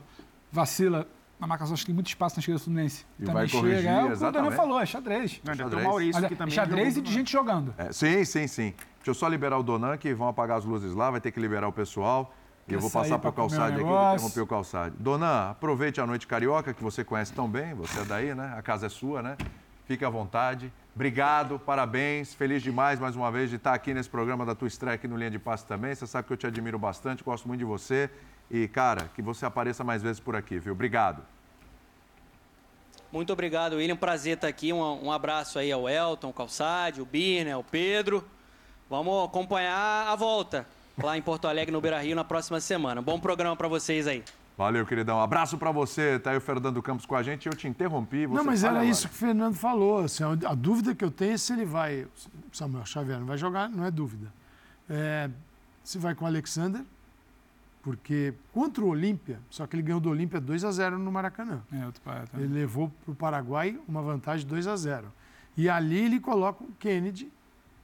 vacila na marcação, acho que tem muito espaço na esquerda do Fluminense. E vai corrigir, chega. É o que o. Daniel falou, é xadrez. Não, tem Xadrez. o Maurício Olha, que também xadrez e de gente jogando. É, sim, sim, sim. Deixa eu só liberar o Donan, que vão apagar as luzes lá, vai ter que liberar o pessoal. E eu vou passar para o calçado aqui, vou negócio? interromper o calçado. Donan, aproveite a noite carioca, que você conhece tão bem, você é daí, né? A casa é sua, né? Fique à vontade. Obrigado, parabéns, feliz demais mais uma vez de estar aqui nesse programa da tua estreia aqui no Linha de Passe também. Você sabe que eu te admiro bastante, gosto muito de você. E, cara, que você apareça mais vezes por aqui, viu? Obrigado. Muito obrigado, William. Prazer estar aqui. Um, um abraço aí ao Elton, ao Calçade, o Birner, ao Pedro. Vamos acompanhar a volta lá em Porto Alegre, no Beira Rio, na próxima semana. Bom programa para vocês aí. Valeu, queridão. Abraço para você. Tá aí o Fernando Campos com a gente. Eu te interrompi. Você Não, mas era agora. isso que o Fernando falou. assim, a a dúvida que eu tenho é se ele vai. Samuel Xavier não vai jogar, não é dúvida. É, se vai com o Alexander, porque contra o Olímpia, só que ele ganhou do Olímpia 2 a 0 no Maracanã. É, outro pai, tá. Ele levou para o Paraguai uma vantagem 2 a 0. E ali ele coloca o Kennedy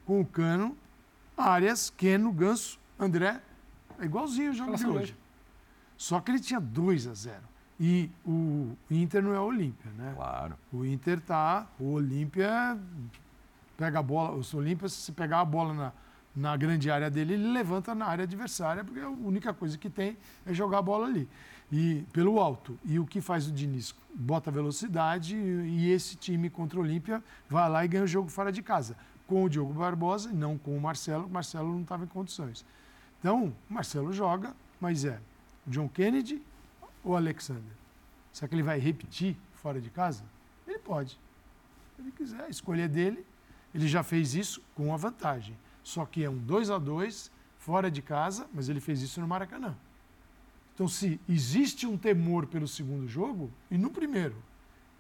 com o Cano, Arias, Keno, Ganso, André. É igualzinho o jogo de hoje. Só que ele tinha 2 a 0. E o Inter não é o Olímpia, né? Claro. O Inter tá. O Olímpia pega a bola. O Olímpia, se pegar a bola na, na grande área dele, ele levanta na área adversária, porque a única coisa que tem é jogar a bola ali. E pelo alto. E o que faz o Diniz? Bota velocidade e, esse time contra o Olímpia vai lá e ganha o jogo fora de casa. Com o Diogo Barbosa e não com o Marcelo. O Marcelo não estava em condições. Então, o Marcelo joga, mas é John Kennedy ou Alexander? Será que ele vai repetir fora de casa? Ele pode. Se ele quiser escolher dele, ele já fez isso com a vantagem. Só que é um 2 a 2 fora de casa, mas ele fez isso no Maracanã. Então, se existe um temor pelo segundo jogo, e no primeiro,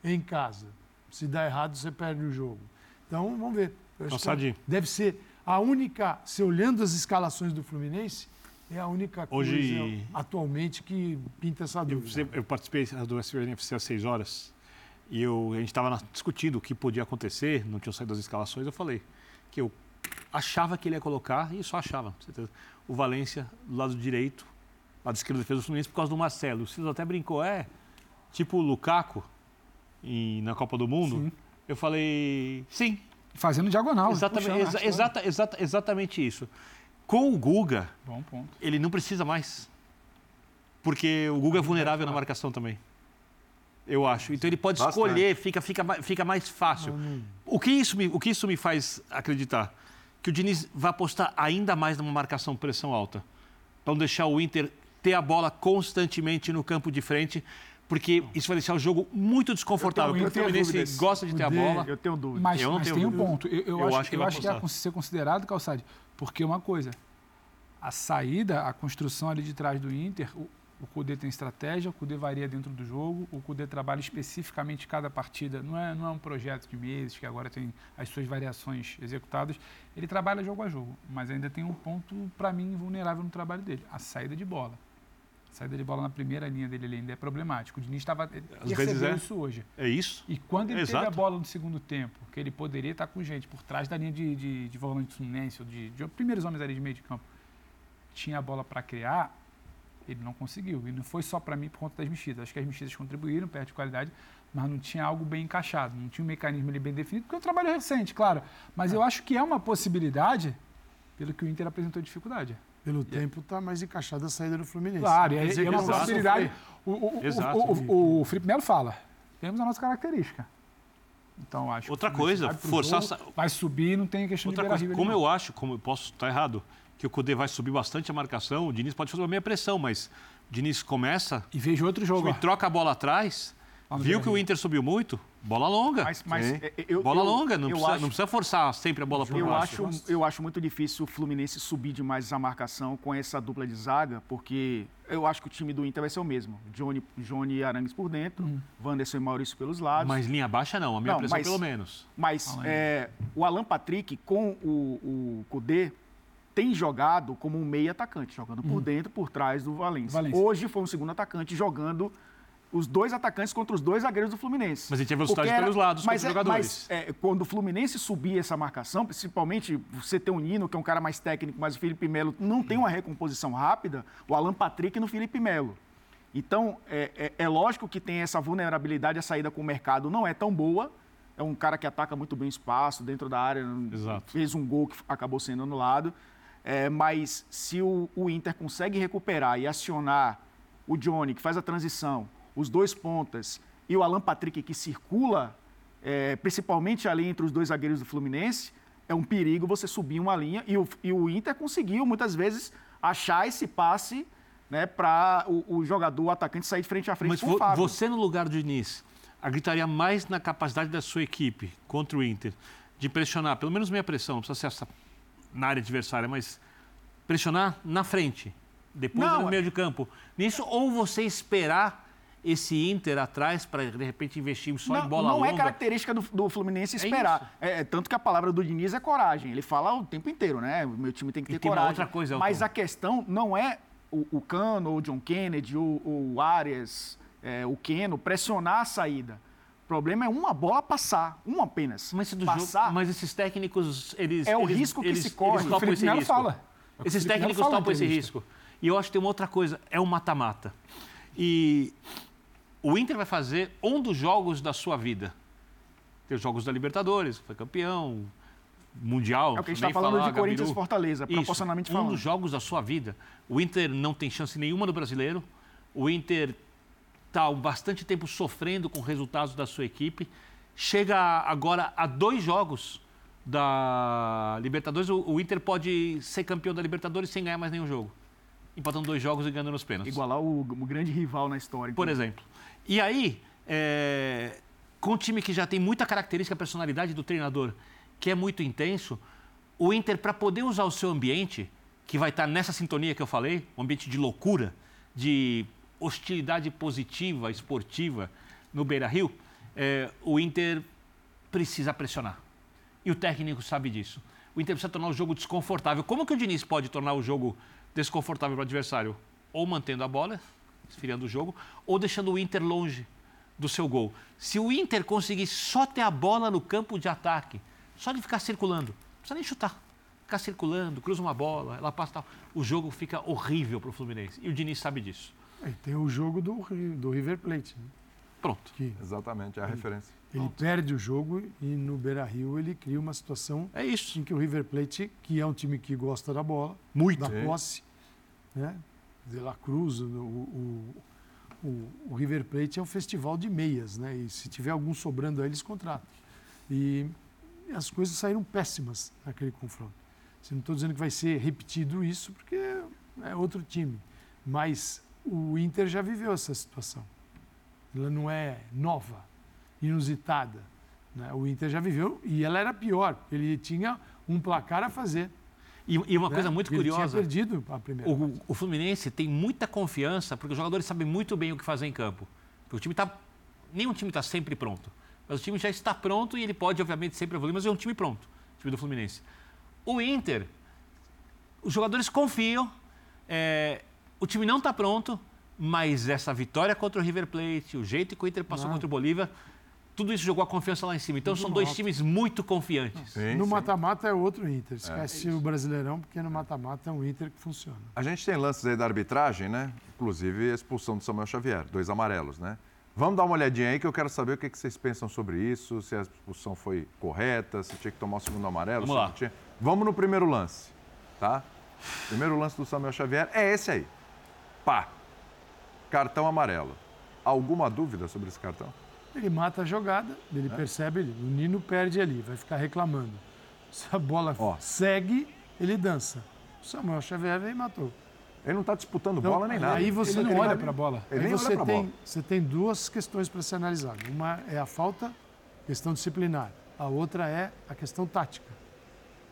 em casa, se dá errado, você perde o jogo. Então, vamos ver. Eu Calçadinho. deve ser a única, se olhando as escalações do Fluminense, é a única coisa Hoje- atualmente que pinta essa Eu, dúvida. eu participei do SVNFC às 6 horas e eu, a gente estava discutindo o que podia acontecer, não tinham saído as escalações. Eu falei que eu achava que ele ia colocar, e só achava, com certeza, o Valência do lado direito, lado esquerdo da defesa do Fluminense, por causa do Marcelo. O Silas até brincou, é tipo o Lukaku em- na Copa do Mundo. Sim. Eu falei, sim, Fazendo diagonal. exatamente, puxando, exa- arrastando. exata- exata- exatamente isso. Com o Guga, Bom ponto. ele não precisa mais. Porque o Guga é vulnerável na marcação também. Eu acho. Então ele pode Bastante. escolher, fica, fica, fica mais fácil. O que, isso me, o que isso me faz acreditar? Que o Diniz vai apostar ainda mais numa marcação pressão alta. Para não deixar o Inter ter a bola constantemente no campo de frente, porque isso vai deixar o jogo muito desconfortável. Eu Porque o tenho Fluminense dúvidas. gosta de ter a bola. Eu tenho dúvida. Mas, Eu não mas tenho tem um ponto. Eu, eu Eu acho, acho que eu vai acho que é ser considerado, Calçade, porque uma coisa, a saída, a construção ali de trás do Inter, o, o Cudê tem estratégia, o Cudê varia dentro do jogo, o Cudê trabalha especificamente cada partida, não é, não é um projeto de meses que agora tem as suas variações executadas, ele trabalha jogo a jogo, mas ainda tem um ponto, para mim, vulnerável no trabalho dele, a saída de bola. A saída de bola na primeira linha dele ele ainda é problemático. O Diniz estava percebeu é. isso hoje. É isso? E quando ele teve Exato. a bola no segundo tempo, que ele poderia estar com gente por trás da linha de, de, de volante do Fluminense, ou de, de primeiros homens ali de meio de campo, tinha a bola para criar, ele não conseguiu. E não foi só para mim por conta das mexidas. Acho que as mexidas contribuíram, perto de qualidade, mas não tinha algo bem encaixado, não tinha um mecanismo ali bem definido, porque é um trabalho recente, claro. Mas eu acho que é uma possibilidade, pelo que o Inter apresentou dificuldade. Pelo tempo, está mais encaixada a saída do Fluminense. Claro, e é, é que uma possibilidade. O, o, o- Exato. o, o, o Felipe Melo fala. Temos a nossa característica. Então, acho que Outra o coisa, forçar Vai subir, não tem questão Outra de coisa, como eu acho, como eu posso estar errado, que o Cudê vai subir bastante a marcação, o Diniz pode fazer uma meia pressão, mas o Diniz começa. E vejo outro jogo. e troca a bola atrás, no viu que o. Inter subiu muito, bola longa. Mas, mas Sim. é, eu, bola eu- longa, não eu precisa, acho- não precisa forçar sempre a bola Eu baixo. acho, eu acho muito difícil o Fluminense subir demais a marcação com essa dupla de zaga, porque eu acho que o time do Inter vai ser o mesmo. Johnny, Johnny e Arangues por dentro, Wanderson e Maurício pelos lados. Mas linha baixa não, a minha Não, pressão mas- pelo menos. Mas é, o Alan Patrick com o, o Kudê tem jogado como um meio atacante, jogando por dentro, por trás do. Valência. Hoje foi um segundo atacante jogando os dois atacantes contra os dois zagueiros do Fluminense. Mas ele tinha velocidade Porque pelos lados mas contra os é- jogadores. Mas é, quando o Fluminense subir essa marcação, principalmente você ter o Nino, que é um cara mais técnico, mas o Felipe Melo não tem uma recomposição rápida, o Alan Patrick no Felipe Melo. Então, é, é- é lógico que tem essa vulnerabilidade, a saída com o mercado não é tão boa. É um cara que ataca muito bem o espaço dentro da área. Exato. Fez um gol que acabou sendo anulado. É, mas se o, o Inter consegue recuperar e acionar o Johnny, que faz a transição, os dois pontas, e o Alan Patrick, que circula, é, principalmente ali entre os dois zagueiros do Fluminense, é um perigo você subir uma linha. E o, e o Inter conseguiu, muitas vezes, achar esse passe né, para o, o jogador, o atacante, sair de frente a frente Mas com o Fábio. você, no lugar do Diniz, acreditaria mais na capacidade da sua equipe contra o Inter de pressionar, pelo menos meia pressão, não precisa ser essa na área adversária, mas pressionar na frente, depois Não, no é- meio de campo. Nisso, ou você esperar esse Inter atrás para, de repente, investir só não, em bola não longa. é característica do, do Fluminense É esperar. É, tanto que a palavra do Diniz é coragem. Ele fala o tempo inteiro, né? O meu time tem que E ter tem uma coragem. outra coisa, Elton. Mas a questão não é o, o Cano, o John Kennedy, o, o Arias, é, o Keno pressionar a saída. O problema é uma bola passar, uma apenas. Mas, do passar. jogo, mas esses técnicos, eles. É o eles- risco que eles, se corre. Eles O Felipe esse Melo risco. fala. O o Esses técnicos topam esse risco. E eu acho que tem uma outra coisa: é um mata-mata. E o Inter vai fazer um dos jogos da sua vida. Tem os jogos da Libertadores, foi campeão, Mundial. É o que a gente está falando falar, de Corinthians e. Fortaleza, Isso, proporcionalmente um falando. dos jogos da sua vida. O Inter não tem chance nenhuma no brasileiro. O Inter está há bastante tempo sofrendo com resultados da sua equipe. Chega agora a dois jogos da Libertadores. O, o Inter pode ser campeão da Libertadores sem ganhar mais nenhum jogo. Empatando dois jogos e ganhando nos pênaltis Igualar o, o grande rival na história. por inclusive. exemplo. E aí, é, com um time que já tem muita característica, personalidade do treinador, que é muito intenso, o Inter, para poder usar o seu ambiente, que vai estar nessa sintonia que eu falei, um ambiente de loucura, de hostilidade positiva, esportiva, no Beira-Rio, é, o Inter precisa pressionar. E o técnico sabe disso. O Inter precisa tornar o jogo desconfortável. Como que o Diniz pode tornar o jogo desconfortável para o adversário? Ou mantendo a bola, esfriando o jogo, ou deixando o Inter longe do seu gol. Se o Inter conseguir só ter a bola no campo de ataque, só de ficar circulando, não precisa nem chutar, ficar circulando, cruza uma bola, ela passa tal, o jogo fica horrível para o Fluminense. E o Diniz sabe disso. E tem o jogo do, do River Plate. né? Pronto. Que Exatamente, é a referência. ele perde o jogo e no Beira-Rio ele cria uma situação É isso. em que o River Plate, que é um time que gosta da bola, Muito. da posse, né? De La Cruz, o, o, o, o River Plate é um festival de meias, né? E se tiver algum sobrando aí, eles contratam. E as coisas saíram péssimas naquele confronto. Assim, não estou dizendo que vai ser repetido isso, porque é outro time. Mas o Inter já viveu essa situação. Ela não é nova, inusitada. né? O Inter já viveu e ela era pior. Ele tinha um placar a fazer. E, e uma né? coisa muito Ele curiosa. tinha perdido a primeira. O, o Fluminense tem muita confiança, porque os jogadores sabem muito bem o que fazer em campo. Porque o time está. Nenhum time está sempre pronto. Mas o time já está pronto e ele pode, obviamente, sempre evoluir, mas é um time pronto, o time do Fluminense. O Inter, os jogadores confiam, é, o time não está pronto, mas essa vitória contra o River Plate, o jeito que o Inter passou Não. contra o Bolívar, tudo isso jogou a confiança lá em cima. Então Tudo são dois alto. times muito confiantes. Sim, no mata-mata é outro Inter. Esquece o Brasileirão, porque no mata-mata é um Inter que funciona. A gente tem lances aí da arbitragem, né? Inclusive a expulsão do Samuel Xavier, dois amarelos, né? Vamos dar uma olhadinha aí que eu quero saber o que vocês pensam sobre isso, se a expulsão foi correta, se tinha que tomar o segundo amarelo, Vamos se lá. não tinha. Vamos no primeiro lance, tá? Primeiro lance do Samuel Xavier é esse aí. Pá. Cartão amarelo. Alguma dúvida sobre esse cartão? Ele mata a jogada, ele É. percebe, ele, o Nino perde ali, vai ficar reclamando. Se a bola Ó. segue, ele dança. O Samuel Xavier veio e matou. Ele não está disputando Então, bola nem nada. Aí você Ele não olha para a bola. Ele Aí nem você olha pra tem, bola. você tem duas questões para ser analisadas. Uma é a falta, questão disciplinar. A outra é a questão tática.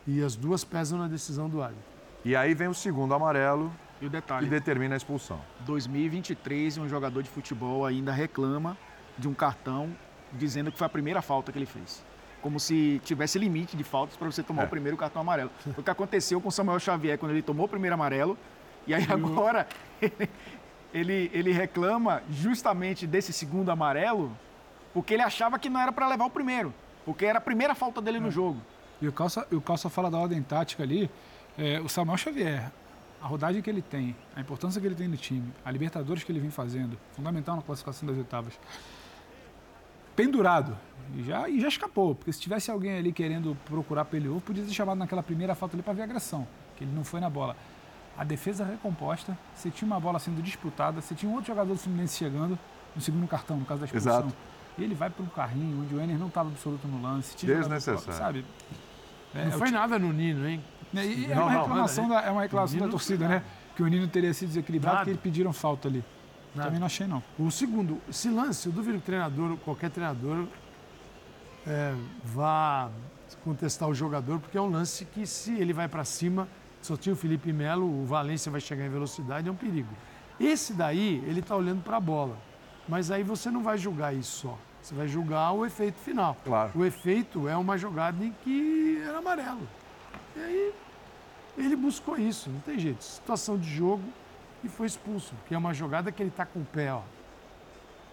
E as duas pesam na decisão do árbitro. E aí vem o segundo amarelo E o e detalhe, determina a expulsão. 2023 e um jogador de futebol ainda reclama de um cartão dizendo que foi a primeira falta que ele fez. Como se tivesse limite de faltas para você tomar É. o primeiro cartão amarelo. Foi o que aconteceu com o Samuel Xavier quando ele tomou o primeiro amarelo. E aí agora ele, ele reclama justamente desse segundo amarelo porque ele achava que não era para levar o primeiro. Porque era a primeira falta dele no jogo. E o Calça, e o Calça fala da ordem tática ali. é, o Samuel Xavier, a rodagem que ele tem, a importância que ele tem no time, a Libertadores que ele vem fazendo, fundamental na classificação das oitavas. Pendurado. E já, e já escapou, porque se tivesse alguém ali querendo procurar pelo ovo, podia ter chamado naquela primeira falta ali para ver agressão, que ele não foi na bola. A defesa recomposta, você tinha uma bola sendo disputada, você tinha um outro jogador do Fluminense chegando no segundo cartão, no caso da expulsão. Exato. E ele vai para um carrinho onde o Ener não estava absoluto no lance. tinha jogador- Desnecessário. Sabe? É, Não foi nada no Nino, hein? E- e é Não, uma não, reclamação, da, é uma reclamação Nino da torcida, né? Que o Nino teria sido desequilibrado Nada. porque eles pediram falta ali. Nada. Também não achei, não. O segundo, esse lance, eu duvido que o treinador, qualquer treinador, é, vá contestar o jogador, porque é um lance que, se ele vai para cima, só tinha o Felipe Melo, o Valência vai chegar em velocidade, é um perigo. Esse daí, ele está olhando para a bola. Mas aí você não vai julgar isso só. Você vai julgar o efeito final. Claro. O efeito é uma jogada em que era amarelo. E aí ele buscou isso, não tem jeito. Situação de jogo e foi expulso, porque é uma jogada que ele está com o pé, ó.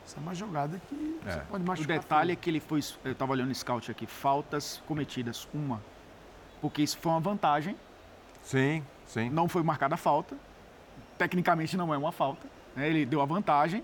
Essa é uma jogada que É. você pode O machucar. detalhe é que ele foi. Eu estava olhando o scout aqui, faltas cometidas, uma. Porque isso foi uma vantagem, Sim, sim. não foi marcada a falta. Tecnicamente não é uma falta. né? Ele deu a vantagem.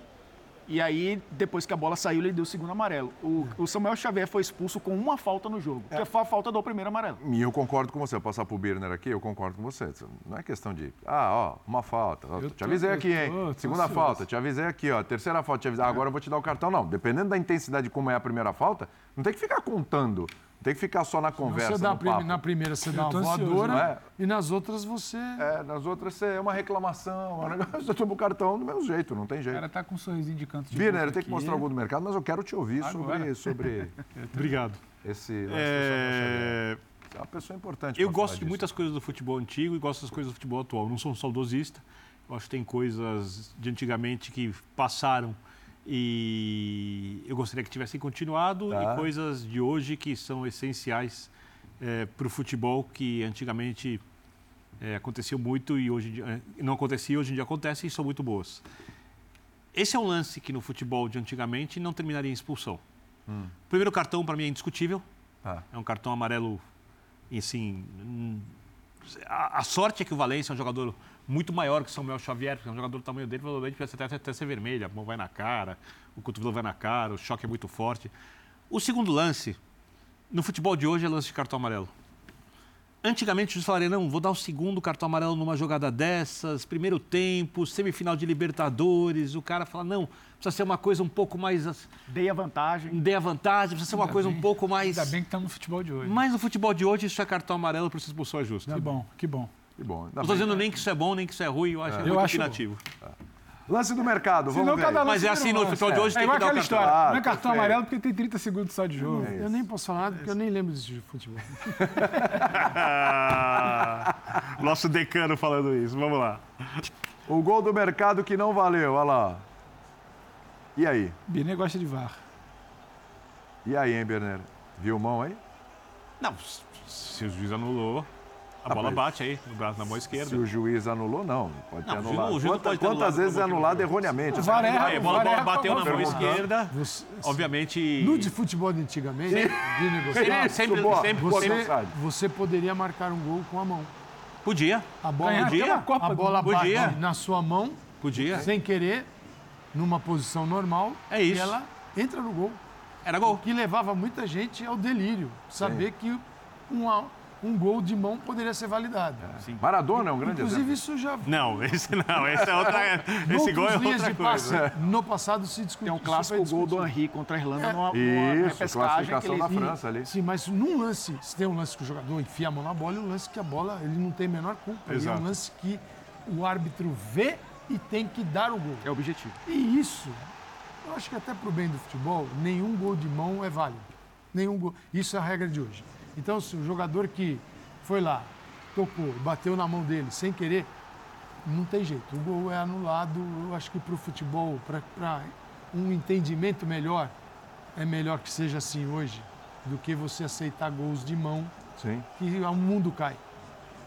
E aí, depois que a bola saiu, ele deu o segundo amarelo. O, o Samuel Xavier foi expulso com uma falta no jogo, que foi a falta do primeiro amarelo. E eu concordo com você. Eu passar pro Birner aqui, eu concordo com você. Não é questão de, ah, ó, uma falta. Ó, Eu te tô- avisei eu aqui, tô- hein? tô Segunda ansioso. falta, te avisei aqui, ó. Terceira falta, te avisei. Ah, agora eu vou te dar o cartão. Não, dependendo da intensidade de como é a primeira falta, não tem que ficar contando. Tem que ficar só na conversa, Você dá na primeira você dá uma voadora é? e nas outras você. É, nas outras é uma reclamação, é um negócio, eu tomo o cartão do mesmo jeito, não tem O jeito. cara tá com um sorrisinho de canto de Birner, eu tenho que mostrar algum do mercado, mas eu quero te ouvir sobre, Agora. sobre Obrigado. esse É. Você é uma pessoa importante. Eu gosto de disso. muitas coisas do futebol antigo e gosto das coisas do futebol atual. Não sou um saudosista. Eu acho que tem coisas de antigamente que passaram e eu gostaria que tivessem continuado Tá. e coisas de hoje que são essenciais para o futebol que antigamente é, acontecia muito e hoje dia, é, não acontecia, hoje em dia acontece e são muito boas. Esse é um lance que no futebol de antigamente não terminaria em expulsão. Hum. Primeiro cartão para mim é indiscutível. Tá. É um cartão amarelo, e assim, a, a sorte é que o Valência é um jogador muito maior que o Samuel Xavier, porque é um jogador do tamanho dele, provavelmente precisa até, até ser vermelho, a mão vai na cara, o cotovelo vai na cara, o choque é muito forte. O segundo lance, no futebol de hoje, é lance de cartão amarelo. Antigamente, eu falaria, não, vou dar o segundo cartão amarelo numa jogada dessas, primeiro tempo, semifinal de Libertadores. O cara fala, não, precisa ser uma coisa um pouco mais. Dei a vantagem. Dei a vantagem, precisa ser uma Ainda coisa bem. um pouco mais. Ainda bem que estamos no futebol de hoje. Mas no futebol de hoje, isso é cartão amarelo para expulsão é justo. Que bom, que bom. Que bom. Não estou dizendo nem que isso é bom, nem que isso é ruim, eu acho Eu muito acho opinativo. Lance do mercado, vamos Senão ver. cada Mas é assim no futebol de hoje, É tem que igual dar o aquela cartão. história. Ah, não é cartão perfeito. amarelo porque tem 30 segundos só de jogo. Eu nem posso falar nada porque eu nem lembro disso de futebol. Nosso decano falando isso, vamos lá. O gol do mercado que não valeu, olha lá. E aí? Birne gosta de VAR. E aí, hein, Berner? Viu mão aí? Não, se o juiz anulou, a bola bate aí, no braço, na mão Se esquerda. o juiz anulou, não. Pode ter Não, anulado. o juiz Quanta- pode ter quantas anulado vezes é anulado erroneamente? O VAR erra, Aí, a bola, bateu na mão esquerda, Você, obviamente... no de futebol de antigamente, Vini Gonçalves, Sempre, sempre, Você- sempre você, você poderia marcar um gol com a mão. podia, A bola, Ganhar Podia? Copa a bola. Podia. bate na sua mão, podia. sem querer, numa posição normal. É isso. E ela entra no gol. Era gol. O que levava muita gente ao delírio. Saber que uma- um gol de mão poderia ser validado. Maradona é um grande Inclusive, exemplo. isso já. Não, esse não, esse é outra. Esse gol é outra de passe, coisa. No passado se discutiu. Tem um clássico gol do. Henry contra a Irlanda É. numa, numa Isso, classificação ele... da França ali. Sim, mas num lance, se tem um lance que o jogador enfia a mão na bola, e um lance que a bola ele não tem a menor culpa. Ele é Exato. um lance que o árbitro vê e tem que dar o gol. É o objetivo. E isso, eu acho que até pro bem do futebol, nenhum gol de mão é válido. Nenhum gol. Isso é a regra de hoje. Então, se o jogador que foi lá, tocou, bateu na mão dele sem querer, não tem jeito. O gol é anulado. Eu acho que para o futebol, para um entendimento melhor, é melhor que seja assim hoje do que você aceitar gols de mão Sim. que o mundo cai.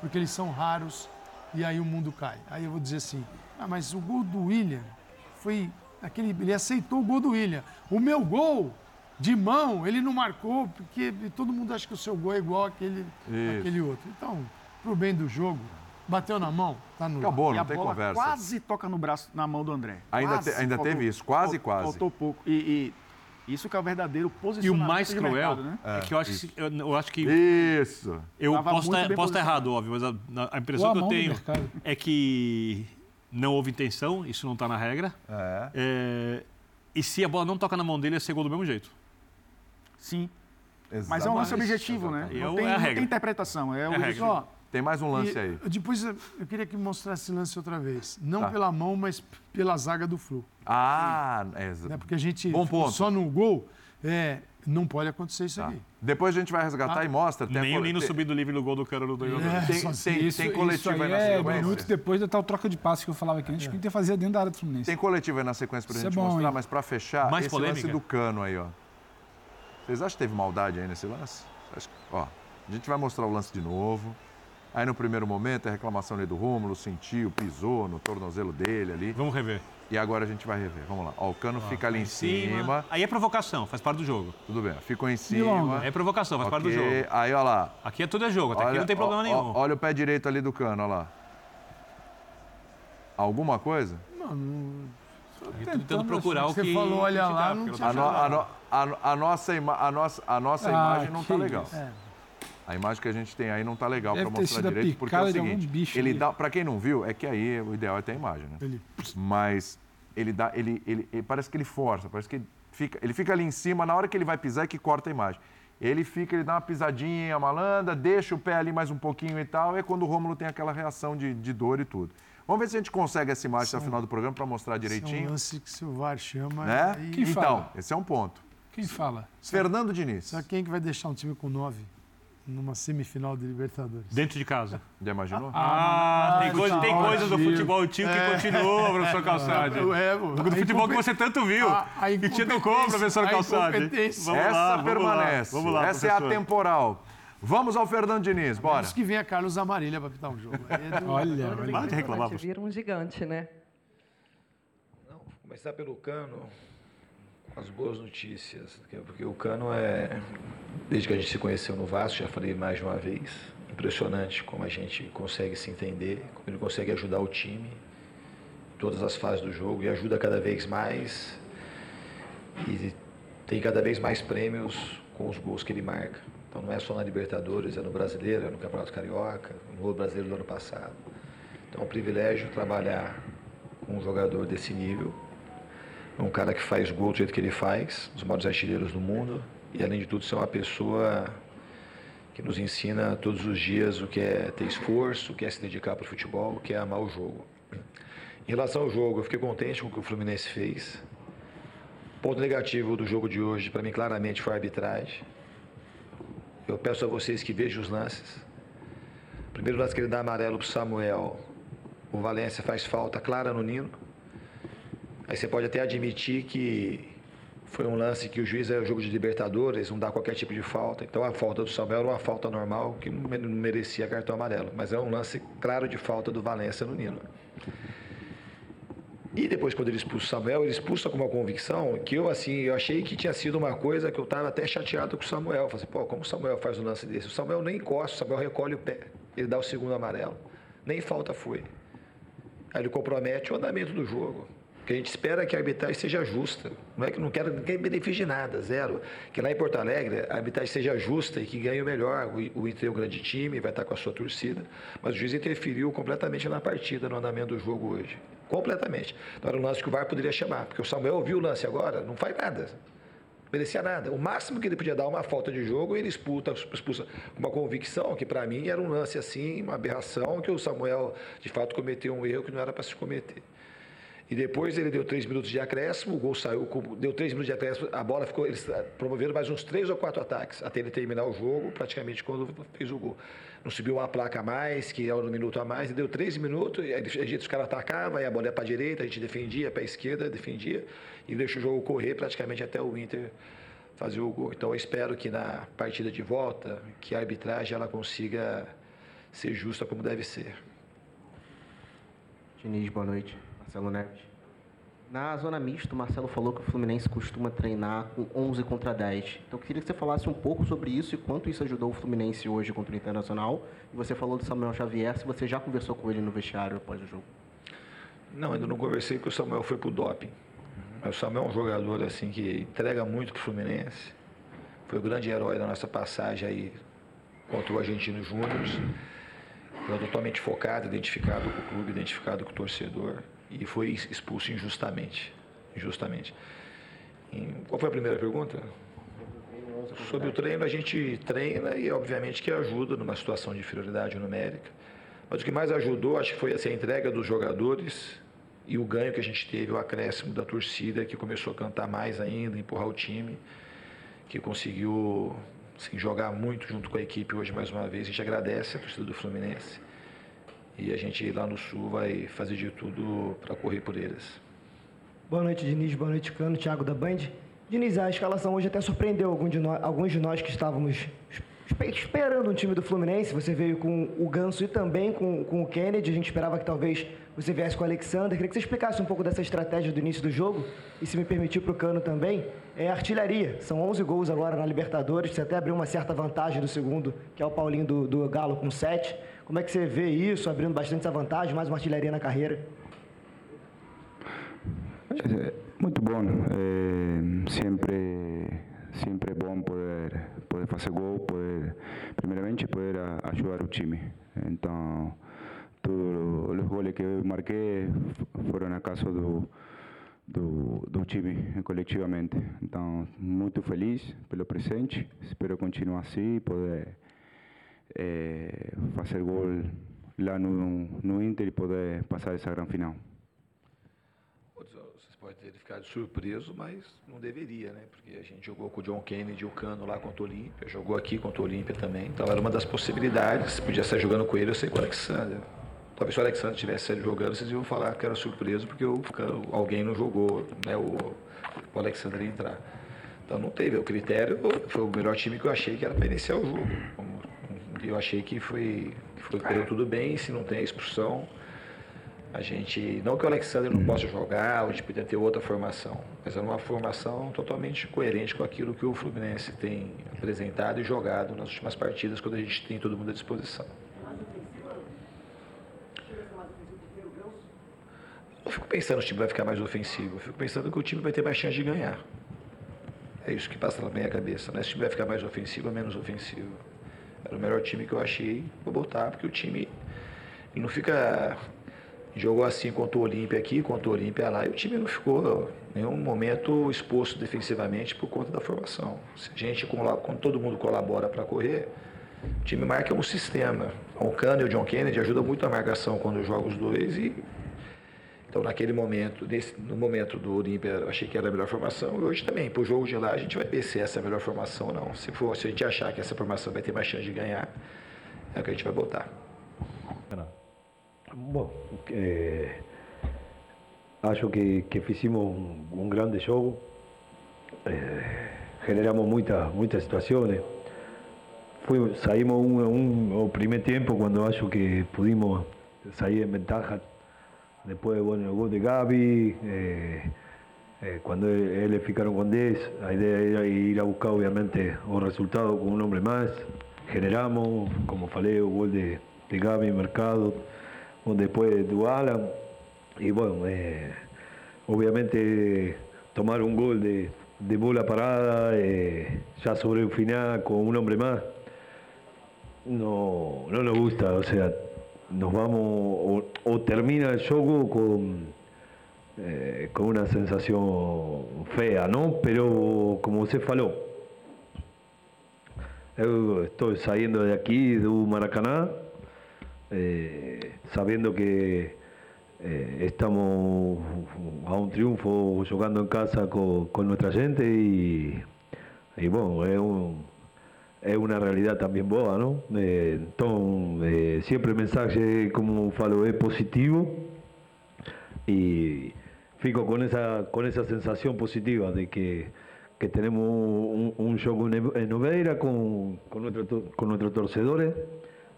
Porque eles são raros e aí o mundo cai. Aí eu vou dizer assim, ah, mas o gol do William foi aquele. Ele aceitou o gol do William. O meu gol de mão, ele não marcou, porque todo mundo acha que o seu gol é igual àquele, Isso. àquele outro. Então, pro bem do jogo, bateu na mão, tá no. Acabou, e não a tem bola conversa. quase toca no braço, na mão do André. Ainda te- ainda faltou- teve isso, quase, fal- quase. Faltou pouco. E, e isso que é o verdadeiro E o posicionamento mais cruel mercado, né? é que eu acho, que- eu, eu acho que Isso. eu Tava posso muito estar, errado, óbvio, mas a, a impressão Ou a que eu tenho é que não houve intenção, isso não está na regra. É. É, e se a bola não toca na mão dele, é ser gol do mesmo jeito. Sim. Mas é um lance Exatamente. objetivo, né? exatamente. Não É tem, a não tem interpretação. É, o a regra. objetivo. Ó, Tem mais um lance e aí. Depois eu queria que mostrasse esse lance outra vez. Não Tá. pela mão, mas pela zaga do Flu. Ah, é, exa- Né? Porque a gente Bom ponto. só no gol. É, não pode acontecer isso tá. aqui. Depois a gente vai resgatar Ah. e mostra. Tem Nem, cole- nem no tem- subir do livre do gol do Carolo do. É, Tem, tem, Isso, tem isso coletiva aí aí na é sequência. minutos depois da tal troca de passe que eu falava aqui antes, que a gente fazia dentro da área do Fluminense. Tem coletiva aí na sequência pra Isso é gente bom, mostrar, hein? mas pra fechar, Mais esse lance polêmica? do cano aí, ó. Vocês acham que teve maldade aí nesse lance? Acho que- ó, a gente vai mostrar o lance de novo. Aí no primeiro momento, a reclamação ali do Rômulo, sentiu, pisou no tornozelo dele ali. Vamos rever. E agora a gente vai rever. Vamos lá. Ó, o cano fica ali em cima. Aí é provocação, faz parte do jogo. Tudo bem, ficou em cima. É provocação, faz parte do jogo. Aí, ó lá. Aqui é tudo é jogo, até aqui não tem problema ó, nenhum. ó, olha o pé direito ali do cano, ó lá. Alguma coisa? Eu tô tentando procurar o Você que. falou, olha lá, não tinha A, no- a no- a- a nossa, ima- a nossa, a nossa Ah, imagem não tá que legal. É. A imagem que a gente tem aí não tá legal para mostrar direito, porque é o seguinte, bicho ele ali. dá, para quem não viu, é que aí o ideal é ter a imagem, né? Ele- Mas ele dá, ele, ele, ele- parece que ele força, parece que ele fica, ele fica ali em cima, na hora que ele vai pisar é que corta a imagem. Ele fica, ele dá uma pisadinha malandra, deixa o pé ali mais um pouquinho e tal, é quando o Rômulo tem aquela reação de, de dor e tudo. Vamos ver se a gente consegue essa imagem até o final do programa para mostrar Esse É um direitinho, lance que se o VAR chama. né? aí- Quem então, fala? esse é um ponto. Quem fala? Fernando Diniz, Sabe quem que vai deixar um time com nove numa semifinal de Libertadores? Dentro de casa. já imaginou? Ah, tem, coisa, tem futebol coisas do futebol antigo que continuou, professor Calçade. É, Do futebol que você tanto viu. A- a que te tocou, incompetência- professor a Calçade. Vamos Essa lá, vamos lá, permanece. Vamos lá, Essa é professor. atemporal. Vamos ao Fernando Diniz, bora. Diz que vem a Carlos Amarilha para pitar um jogo. É do... Olha, olha. Para de reclamar. Vira um gigante, né? Não, começar pelo Cano, as boas notícias, porque o Cano é, desde que a gente se conheceu no Vasco, já falei mais de uma vez, impressionante como a gente consegue se entender, como ele consegue ajudar o time em todas as fases do jogo e ajuda cada vez mais e tem cada vez mais prêmios com os gols que ele marca. Então não é só na Libertadores, é no Brasileiro, é no Campeonato Carioca, no Brasileiro do ano passado. Então é um privilégio trabalhar com um jogador desse nível. Um cara que faz gol do jeito que ele faz, os maiores artilheiros do mundo, e além de tudo ser uma pessoa que nos ensina todos os dias o que é ter esforço, o que é se dedicar para o futebol, o que é amar o jogo. Em relação ao jogo, eu fiquei contente com o que o Fluminense fez. Ponto negativo do jogo de hoje, para mim, claramente, foi a arbitragem. Eu peço a vocês que vejam os lances. Primeiro lance que ele dá amarelo para Samuel. O Valência faz falta clara no Nino. Aí você pode até admitir que foi um lance que o juiz é o jogo de Libertadores, não dá qualquer tipo de falta. Então a falta do Samuel era uma falta normal que não merecia cartão amarelo. Mas é um lance claro de falta do Valência no Nino. E depois, quando ele expulsa o Samuel, ele expulsa com uma convicção que eu, assim, eu achei que tinha sido uma coisa que eu estava até chateado com o Samuel. Falei assim, pô, como o Samuel faz um lance desse? O Samuel nem encosta, o Samuel recolhe o pé. Ele dá o segundo amarelo. Nem falta foi. Aí ele compromete o andamento do jogo. Porque a gente espera que a arbitragem seja justa. Não é que não quero ninguém benefício de nada, zero. Que lá em Porto Alegre a arbitragem seja justa e que ganhe o melhor. O, o Inter é um grande time, vai estar com a sua torcida. Mas o juiz interferiu completamente na partida, no andamento do jogo hoje. Completamente. Então era um lance que o VAR poderia chamar. Porque o Samuel viu o lance agora, não faz nada. Não merecia nada. O máximo que ele podia dar uma falta de jogo, ele expulsa, expulsa uma convicção, que para mim era um lance assim, uma aberração, que o Samuel de fato cometeu um erro que não era para se cometer. E depois ele deu três minutos de acréscimo, o gol saiu, deu três minutos de acréscimo, a bola ficou. Eles promoveram mais uns três ou quatro ataques até ele terminar o jogo, praticamente quando fez o gol. Não subiu uma placa a mais, que era um minuto a mais, e deu três minutos, e a gente, os caras atacavam, aí a bola ia para a direita, a gente defendia, para a esquerda, defendia, e deixou o jogo correr praticamente até o Inter fazer o gol. Então eu espero que na partida de volta, que a arbitragem ela consiga ser justa como deve ser. Diniz, boa noite. Marcelo Neves. Na zona mista, o Marcelo falou que o Fluminense costuma treinar com 11 contra 10. Então, eu queria que você falasse um pouco sobre isso e quanto isso ajudou o Fluminense hoje contra o Internacional. E você falou do Samuel Xavier, se você já conversou com ele no vestiário após o jogo. Não, ainda não conversei porque o Samuel foi pro doping. Mas o Samuel é um jogador assim que entrega muito pro Fluminense. Foi o grande herói da nossa passagem aí contra o Argentino Júnior. Totalmente focado, identificado com o clube, identificado com o torcedor e foi expulso injustamente. Injustamente. Qual foi a primeira pergunta? Sobre o treino, a gente treina e obviamente que ajuda numa situação de inferioridade numérica. Mas o que mais ajudou, acho que foi assim, a entrega dos jogadores e o ganho que a gente teve, o acréscimo da torcida, que começou a cantar mais ainda, empurrar o time, que conseguiu assim, jogar muito junto com a equipe hoje mais uma vez. A gente agradece a torcida do Fluminense e a gente lá no Sul vai fazer de tudo para correr por eles. Boa noite, Diniz. Boa noite, Cano. Thiago da Band. Diniz, a escalação hoje até surpreendeu alguns de nós, alguns de nós que estávamos esperando um time do Fluminense. Você veio com o Ganso e também com, com o Kennedy. A gente esperava que talvez você viesse com o Alexander. Queria que você explicasse um pouco dessa estratégia do início do jogo. E se me permitir para o Cano também, é artilharia. São 11 gols agora na Libertadores. Você até abriu uma certa vantagem do segundo, que é o Paulinho do, do Galo com 7. Como é que você vê isso, abrindo bastante essa vantagem, mais uma artilharia na carreira? É, muito bom. É, sempre, sempre bom poder, poder fazer gol, poder, primeiramente, poder ajudar o time. Então, todos os gols que eu marquei foram a casa do, do, do time coletivamente. Então, muito feliz pelo presente. Espero continuar assim, poder é, fazer gol lá no, no Inter e poder passar essa grande final. Vocês podem ter ficado surpreso, mas não deveria, né? Porque a gente jogou com o John Kennedy o Cano lá contra o Olímpia, jogou aqui contra o Olímpia também. Então era uma das possibilidades. Podia estar jogando com ele ou sei com o Alexander. Talvez se o Alexandre tivesse jogando, vocês iam falar que era surpreso porque o, alguém não jogou, né? O, o Alexander entrar. Então não teve. O critério foi o melhor time que eu achei que era para iniciar o jogo. Eu achei que foi, que foi correu tudo bem, se não tem a expulsão, a gente, não que o Alexander não possa jogar, a gente podia ter outra formação, mas é uma formação totalmente coerente com aquilo que o Fluminense tem apresentado e jogado nas últimas partidas, quando a gente tem todo mundo à disposição. Eu fico pensando que o time vai ficar mais ofensivo, eu fico pensando que o time vai ter mais chance de ganhar. É isso que passa na minha cabeça, né? Se o time vai ficar mais ofensivo ou menos ofensivo. Era o melhor time que eu achei, vou botar, porque o time não fica jogou assim contra o Olímpia aqui, contra o Olímpia lá, e o time não ficou em nenhum momento exposto defensivamente por conta da formação. Se a gente, quando todo mundo colabora para correr, o time marca um sistema. O Cano e o John Kennedy ajudam muito a marcação quando joga os dois e então naquele momento, nesse, no momento do Olímpia, eu achei que era a melhor formação e hoje também, para o jogo de lá a gente vai ver se essa é a melhor formação ou não. Se for, se a gente achar que essa formação vai ter mais chance de ganhar, é o que a gente vai botar. Bom, eh, acho que, que fizemos um, um grande jogo, eh, generamos muitas muitas situações. Saímos um, um, o primeiro tempo quando acho que pudimos sair em vantagem. Depois, bueno, o gol de Gabi, eh, eh, quando eles ficaram com 10, a ideia era ir a buscar, obviamente, o resultado com um homem mais. Generamos, como falei, o gol de, de Gabi, Mercado después de Alan. Y bueno, eh, obviamente tomar un gol de, de bola parada eh, ya sobre el final con un hombre más no, no nos gusta, o sea, nos vamos o, termina el juego con, eh, con una sensación fea, ¿no? Pero como se faló, estoy saliendo de aquí, de Maracaná, eh, sabiendo que eh, estamos a un triunfo jugando en casa con, con nuestra gente y, y bueno, es, un, es, una realidad también boa, ¿no? Eh, entonces, siempre el mensaje, como falo, es positivo y fico con esa, con esa sensación positiva de que, que tenemos un, un en Noveira con, con, nuestro, con nuestros torcedores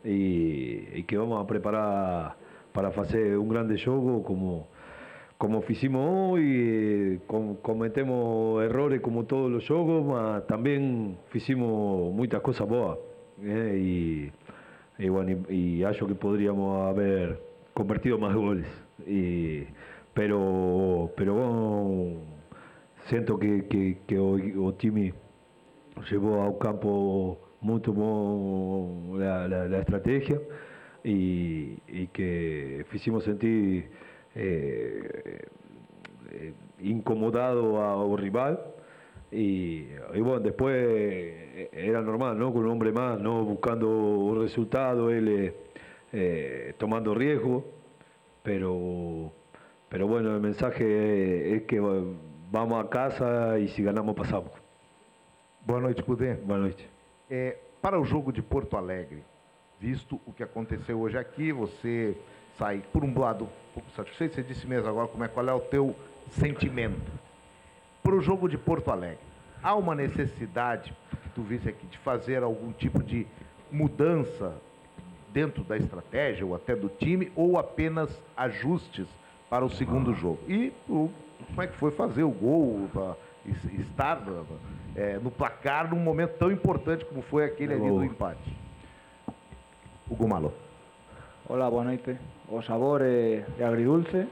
y, que vamos a preparar para hacer un grande juego como como hicimos hoy, com, cometemos errores como todos los juegos, también hicimos muchas cosas boas. Eh, y, y, bueno, y, y acho que podríamos haber convertido más goles. Y, pero, pero bueno, siento que, que, que o, o time llevó ao campo muito bom a, a, a estratégia e, e, que fizemos sentir eh, eh, incomodado ao rival y, y, bueno, después era normal, ¿no? Con un hombre más, ¿no? Buscando un resultado, él eh, tomando riesgo, pero, pero bueno, el mensaje es que vamos a casa y si ganamos pasamos. Boa noite, Cudê. Boa noite. É, para o jogo de Porto Alegre, visto o que aconteceu hoje aqui, você sai, por um lado, pouco satisfeito, você disse mesmo agora como é, qual é o teu sentimento. Para o jogo de Porto Alegre, há uma necessidade, que tu visse aqui, de fazer algum tipo de mudança dentro da estratégia ou até do time, ou apenas ajustes para o segundo jogo? E o, como é que foi fazer o gol, estar é, no placar num momento tão importante como foi aquele ali do empate. Hugo Malo. Hola, boa noite. o sabor é, é agridulce,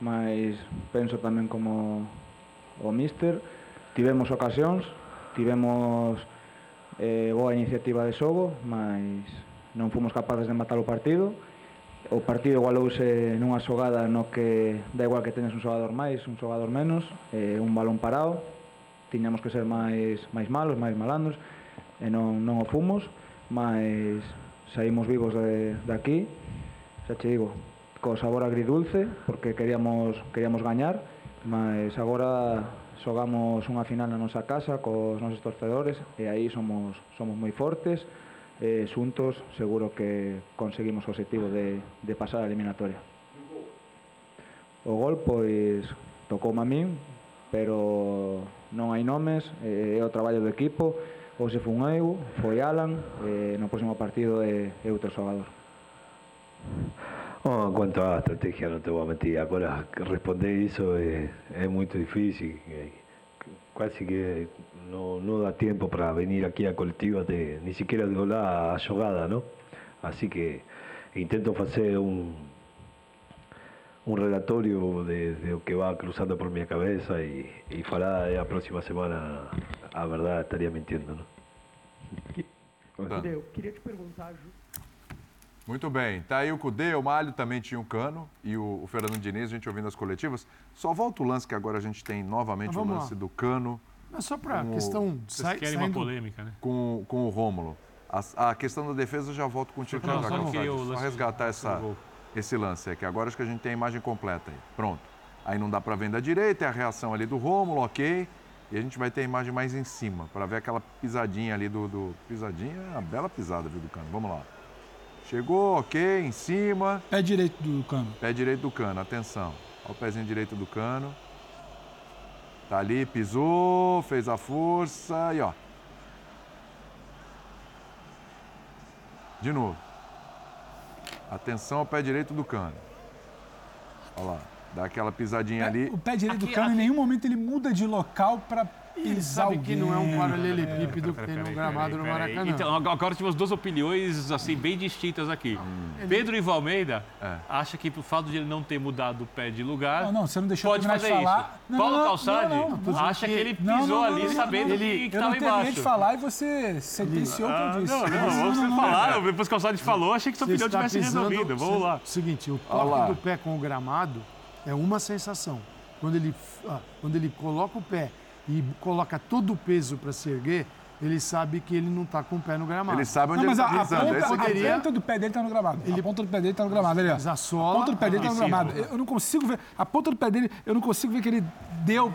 mas penso tamén como o míster, tivemos ocasións, tivemos eh, boa iniciativa de xogo, mas non fomos capaces de matar o partido. O partido igualouse nunha xogada no que da igual que teñas un xogador máis, un xogador menos, eh, un balón parado, tiñamos que ser máis máis malos, máis malandos, e non, non o fomos, mas saímos vivos de, de aquí xa che digo, co sabor agridulce, porque queríamos queríamos gañar, mas agora xogamos unha final na nosa casa cos nosos torcedores e aí somos somos moi fortes e xuntos seguro que conseguimos o objetivo de, de pasar a eliminatoria. O gol pois tocou a min, pero non hai nomes, é o traballo do equipo, ou se fun eu, foi Alan, e no próximo partido é, é outro xogador. Oh, en cuanto a estrategia, no te voy a mentir. Ahora, responder eso es, es muy difícil. Casi que no, no da tiempo para venir aquí a colectiva, de, ni siquiera de volar a jugada, ¿no? Así que intento hacer un, un relatorio de, de lo que va cruzando por mi cabeza y, y falar la próxima semana, a verdad, estaría mintiendo, ¿no? Queria te perguntar, Muito bem. Tá aí o Cudê, o Malho também tinha um cano e o, o Fernando Diniz, a gente ouvindo as coletivas. Só volta o lance que agora a gente tem novamente o lance lá. do cano. Mas só para o- questão... Vocês sai- querem uma saindo- polêmica, né? Com, com o Rômulo. A, a questão da defesa eu já volto contigo. Não, já, só Calçade. porque o Só resgatar do essa, esse lance aqui. Agora acho que a gente tem a imagem completa aí. Pronto. Aí não dá para ver da direita, é a reação ali do Rômulo, ok. E a gente vai ter a imagem mais em cima, para ver aquela pisadinha ali do, do... Pisadinha é uma bela pisada, viu, do cano. Vamos lá. Chegou, ok, em cima. Pé direito do cano. Pé direito do cano, atenção. Olha o pezinho direito do cano. Tá ali, pisou, fez a força e ó. De novo. Atenção ao pé direito do cano. Olha lá, dá aquela pisadinha ali. O pé direito do Aqui- cano, aqui- em nenhum momento ele muda de local para Ele pisar sabe que não é um paralelepípedo que tem no gramado no. Maracanã. Então, ag- agora tivemos duas opiniões assim bem distintas aqui. Pedro Ivo Almeida acha que por fato de ele não ter mudado o pé de lugar, Não, não, você não deixou eu pode de fazer falar. isso. Não, Paulo Calçade acha que ele pisou Não, não, não, ali não, sabendo que Eu estava não terminei embaixo. de falar e você sentenciou o que eu disse. não, não, Não, você não, não, falar, não. depois que o Calçade falou, achei que sua opinião tivesse resolvido. Vamos lá. Seguinte, o toque do pé com o gramado é uma sensação. Quando ele, ah, quando ele coloca o pé e coloca todo o peso para se erguer, ele sabe que ele não está com o pé no gramado. Ele sabe onde Não, mas ele a, tá a pisando. ponta, Esse a ponta do pé dele tá no gramado. A ponta do pé dele tá no gramado. Ali, ó. Mas a A sola... ponta do pé dele tá no gramado. Eu não consigo ver. A ponta do pé dele, eu não consigo ver que ele deu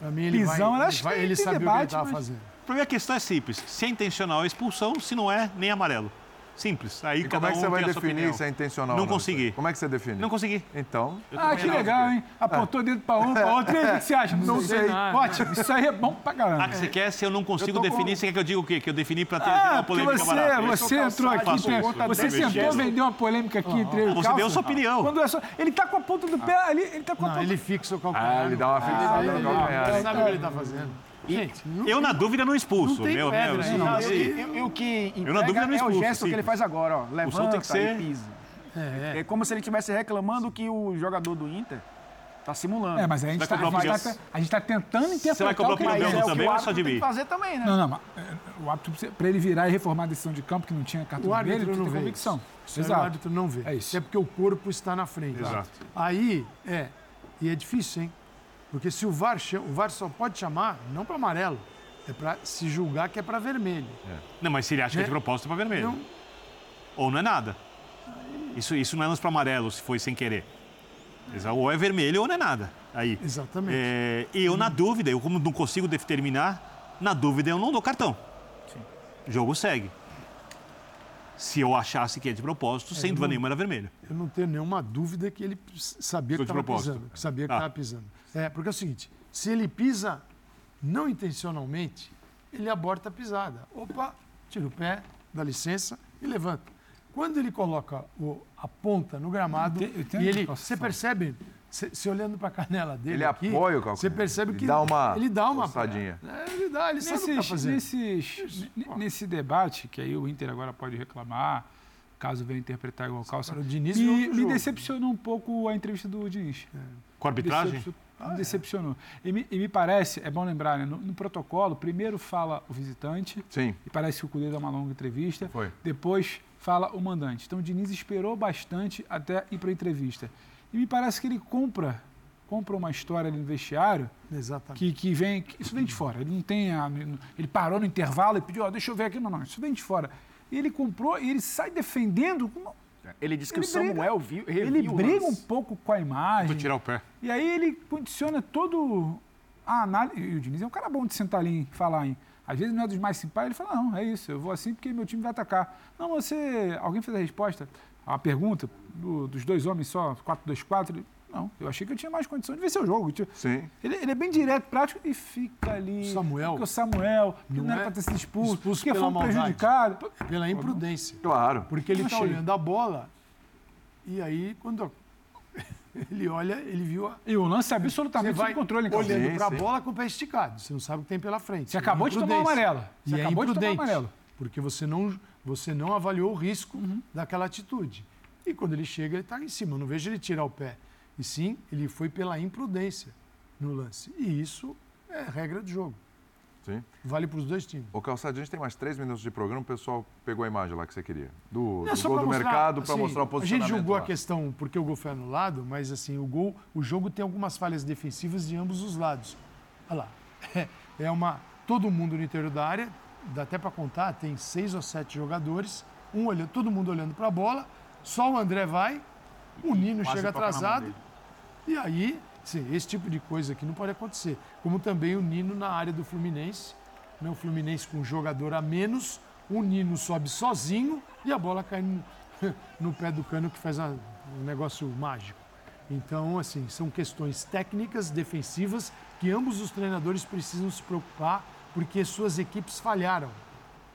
Pra mim, ele vai- pisão. Ele acho vai- que ele tem sabia o que debate, ele estava mas- fazendo. Para mim a questão é simples. Se é intencional é expulsão, se não é, nem amarelo. Simples. Aí E como é que um você vai definir se é intencional? Não ou consegui. Como é que você define? Não consegui. Então, Eu Ah, que não. legal, hein? Apontou o dedo pra um, pra outro. E aí, o que você acha? Não sei. Ótimo, isso aí é bom pra caramba. Ah, que você quer, se eu não consigo com- definir, você quer que eu diga o quê? Que eu defini para ter Ah, uma polêmica você, barata. você entrou aqui, você Eu tentou vender uma polêmica aqui entre eu e o Você deu sua opinião. Quando é só- ele tá com a ponta do pé ali, ele tá com a Não, ponta... ele fixa o calcanhar. Ah, ele dá uma fixada ele, no calcanhar, sabe o que ele está fazendo. Gente, não Eu, na dúvida, não expulso. Não tem meu, pedra meu, sim, não. sim. E, e- e o que Eu, na dúvida, não é o expulso, gesto que ele faz agora, ó. Levanta som tem que ser- e pisa. É, É como se ele estivesse reclamando que o jogador do Inter tá simulando. É, mas a gente, Vai tá, tá, tá tentando interpretar Você vai cobrar o que ele dele é o que também o ou é só de tem mim? que fazer também, né? Não, não, mas é, o árbitro, para ele virar e reformar a decisão de campo, que não tinha cartão O vermelho, não tem convicção. Isso. Exato. O árbitro não vê. É isso. É porque o corpo está na frente. Exato. Aí, é. E é difícil, hein? Porque se o VAR, o VAR só pode chamar, não para amarelo, é para se julgar que é para vermelho. Não, mas se ele acha que é de É. propósito, é para vermelho. Não. Ou não é nada. Isso, isso não é lance para amarelo, se foi sem querer. Ou é vermelho ou não é nada. Aí. Exatamente. É, e eu, na dúvida, eu como não consigo determinar, na dúvida eu não dou cartão. O jogo segue. Se eu achasse que é de propósito, sem dúvida não- nenhuma era vermelho. Eu não tenho nenhuma dúvida que ele sabia que Foi estava pisando. Que sabia que Ah. estava pisando. É, porque é o seguinte, se ele pisa não intencionalmente, ele aborta a pisada. Opa, tira o pé, dá licença e levanta. Quando ele coloca o- a ponta no gramado Eu te- eu e ele, você percebe, você você olhando para a canela dele Ele aqui, apoia o calcanhar. você percebe Ele que dá uma ele dá uma forçadinha. É, ele dá, ele sabe o que está Nesses, fazendo. nesses, n- nesse debate, que aí o Inter agora pode reclamar, caso venha interpretar igual calça, o Diniz me, é me decepcionou um pouco a entrevista do Diniz. Com a arbitragem? Decepcio- me decepcionou. E me, e me parece, é bom lembrar, né, no, no protocolo, primeiro fala o visitante, Sim. e parece que o Cudê dá uma longa entrevista, Foi. depois fala o mandante. Então o Diniz esperou bastante até ir para a entrevista. E me parece que ele compra, compra uma história ali no vestiário Exatamente. que, que vem. que Isso vem de fora. Ele não tem. a- ele parou no intervalo e pediu, ó, deixa eu ver aqui. Não, não, isso vem de fora. E ele comprou e ele sai defendendo. Ele disse que Ele o Samuel viu, Ele briga um pouco com a imagem. Vou tirar o pé. E aí ele condiciona todo a análise. E o Diniz é um cara bom de sentar ali e falar, hein? Às vezes não é dos mais simpáticos, ele fala, não, é isso, eu vou assim porque meu time vai atacar. Não, você. Alguém fez a resposta, a pergunta do- dos dois homens só, 4-2-4. ele, Não, eu achei que eu tinha mais condição de vencer o jogo. Sim. Ele, ele é bem direto, prático e fica ali. Samuel. Porque o Samuel, que não, Não era é pra ter sido expulso, expulso porque foi um prejudicado. Pela imprudência. Claro. Porque ele está olhando a bola e aí, quando ele olha, ele viu a. E o lance é absolutamente sob controle, então. olhando para a bola com o pé esticado. Você não sabe o que tem pela frente. Você acabou de tomar amarelo. Você E é acabou de tomar amarelo. Porque você não, você não avaliou o risco Uhum. daquela atitude. E quando ele chega, ele está em cima. Eu não vejo ele tirar o pé. E sim, ele foi pela imprudência no lance. E isso é regra do jogo. Sim. Vale para os dois times. Ô, Calçado, a gente tem mais três minutos de programa, o pessoal pegou a imagem lá que você queria. Do, Não, do gol do mostrar, mercado para assim, mostrar o A posicionamento. gente julgou lá. a questão porque o gol foi anulado, mas assim, o gol, o jogo tem algumas falhas defensivas de ambos os lados. Olha lá. É uma. Todo mundo no interior da área, dá até para contar, tem seis ou sete jogadores, um olhando, todo mundo olhando para a bola, só o André vai, o Nino chega atrasado. E aí, sim, esse tipo de coisa aqui não pode acontecer. Como também o Nino na área do Fluminense. Né? O Fluminense com um jogador a menos, o Nino sobe sozinho e a bola cai no, no pé do cano que faz um negócio mágico. Então, assim, são questões técnicas, defensivas, que ambos os treinadores precisam se preocupar porque suas equipes falharam.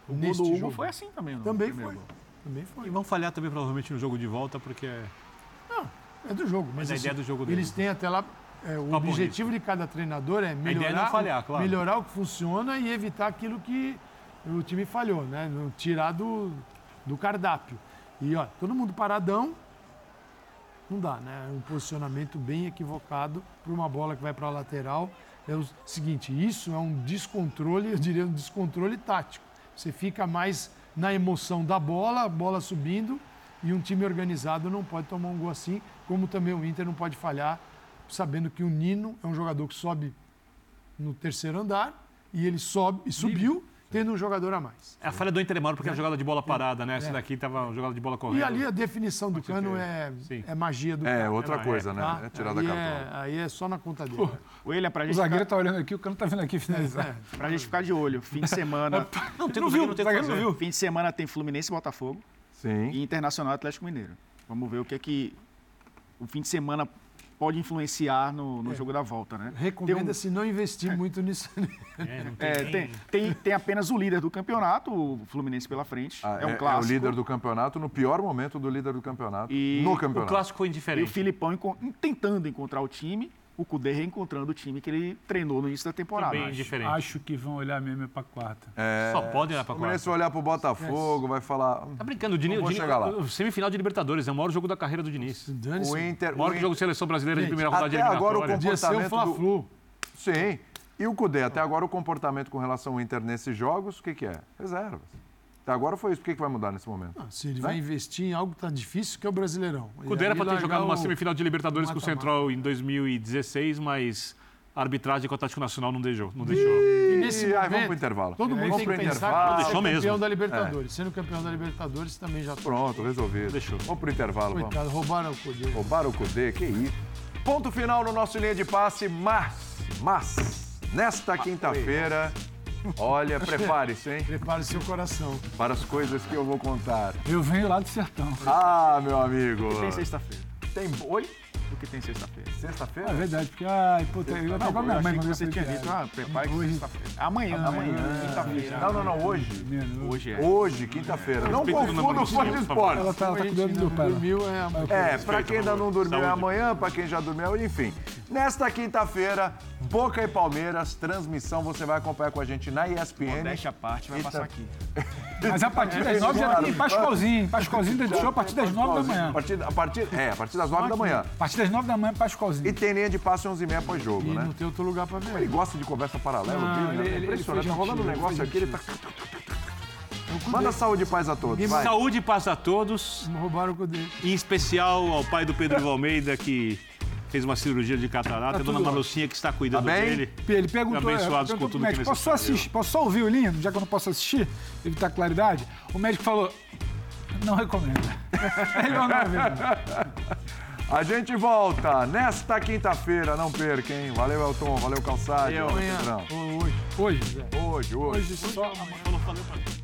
O gol neste do Hugo jogo. foi assim também. no Também foi. gol. Também foi. E vão falhar também provavelmente no jogo de volta, porque é- É do jogo, mas É da assim, ideia do jogo eles deles. têm até lá. é, o Papo objetivo de cada treinador é ideia é melhorar, não falhar, claro. melhorar o que funciona e evitar aquilo que o time falhou, né? Não Tirar do, do cardápio. E ó, todo mundo paradão, não dá, né? É um posicionamento bem equivocado para uma bola que vai para a lateral. É o seguinte, isso é um descontrole, eu diria um descontrole tático. Você fica mais na emoção da bola, a bola subindo, e um time organizado não pode tomar um gol assim, como também o Inter não pode falhar, sabendo que o Nino é um jogador que sobe no terceiro andar e ele sobe e subiu tendo um jogador a mais. É a falha do Inter é maior porque é a jogada de bola parada, né? Essa É. daqui tava uma jogada de bola correndo. E ali a definição do cano é, sim. é magia do É, cara, outra né? coisa, né? Tá? É tirar da aí cartola. É, aí é só na conta dele. O William, pra O gente, zagueiro ficar, tá olhando aqui, o cano tá vindo aqui finalizar. É. pra gente ficar de olho, fim de semana. Não, tem Não o viu, zagueiro não tem o zagueiro não viu. fim de semana tem Fluminense e Botafogo Sim. e Internacional e Atlético Mineiro. Vamos ver o que é que o fim de semana pode influenciar no, no jogo da volta, né? Tem um- Recomenda-se não investir muito nisso. É, tem É, nem- tem, tem, tem apenas o líder do campeonato, o Fluminense pela frente. Ah, é um é, clássico. o líder do campeonato, no pior momento do líder do campeonato. E no o O campeonato. clássico foi E o indiferente. Filipão enco- tentando encontrar o time, o Cudê reencontrando o time que ele treinou no início da temporada. Também indiferente. Acho que vão olhar mesmo pra quarta. É, Só pode olhar pra o Fluminense quarta. vai olhar pro Botafogo, vai falar. Tá brincando, o Diniz, o vou chegar lá. o semifinal de Libertadores, é o maior jogo da carreira do Diniz. O Inter. O maior o jogo de seleção brasileira de Gente, primeira rodada de até agora o o comportamento do- Fla-Flu. Sim. E o Cudê, até agora o comportamento com relação ao Inter nesses jogos, o que, que é? Reservas. Até agora foi isso. O que, que vai mudar nesse momento? Ah, Se ele Né? vai investir em algo que tá difícil, que é o Brasileirão. O Cudê era pra ter jogado uma o- semifinal de Libertadores com o. Central em 2016, mas a arbitragem com o Atlético Nacional não deixou. Não deixou. E nesse aí momento, vamos pro intervalo. todo mundo Vamos tem pro que pensar intervalo. que Deixou ser campeão mesmo. da Libertadores. Sendo campeão da Libertadores também já. Pronto, resolvido. Deixou. Vamos pro intervalo, vamos. Coitado, roubaram o Cudê. Roubaram o Cudê, que isso. Ponto final no nosso linha de passe, mas, mas, nesta quinta-feira, olha, prepare-se, hein, Prepare seu coração. para as coisas que eu vou contar. Eu venho lá do sertão. Ah, meu amigo. Tem sexta-feira. Tem oi? O que tem sexta-feira? É Sexta-feira? verdade, porque, ai, puta, eu eu minha mãe achei que você tinha dito, ah, prepare que Hoje- sexta-feira. Amanhã, Amanhã, amanhã, quinta-feira. Não, não, não, hoje. Hoje é. Hoje, quinta-feira. Não confunda o fone de Ela esporte. tá, ela tá cuidando do pai. Dormiu é. É, pra quem ainda não dormiu é amanhã, pra quem já dormiu, enfim. Nesta quinta-feira, Boca e Palmeiras, transmissão, você vai acompanhar com a gente na ESPN. Modéstia à parte, vai passar aqui. Mas a partir das nove já tem Pascoalzinho. Pascoalzinho show a partir das nove da manhã. A partir, a partir, é, a partir das nove da manhã. A partir das nove da manhã, Pascoalzinho. E tem linha de passe 11 e meia pós-jogo, E né? não tem outro lugar pra ver. Ele gosta de conversa paralela, Não, viu? ele- ele- ele Impressionante. foi Tá rolando um negócio ele aqui, ele tá... Manda saúde e paz a todos, vai. Saúde e paz a todos, Roubaram o Cudê. em especial ao pai do Pedro Ivo Almeida, que fez uma cirurgia de catarata, a Tá dona tudo Manucinha, que está cuidando Tá bem? dele. Ele perguntou, Abençoados é, com perguntou tudo pro que médico, posso só, assistir, posso só ouvir o lindo, já que eu não posso assistir, evitar claridade? O médico falou, não recomenda. Ele não vai ver. A gente volta nesta quinta-feira, não perca, hein? Valeu, Elton, valeu, Calçade. Valeu. Hoje. Hoje, Zé. Hoje, hoje. Hoje só... Falou, falou pra mim.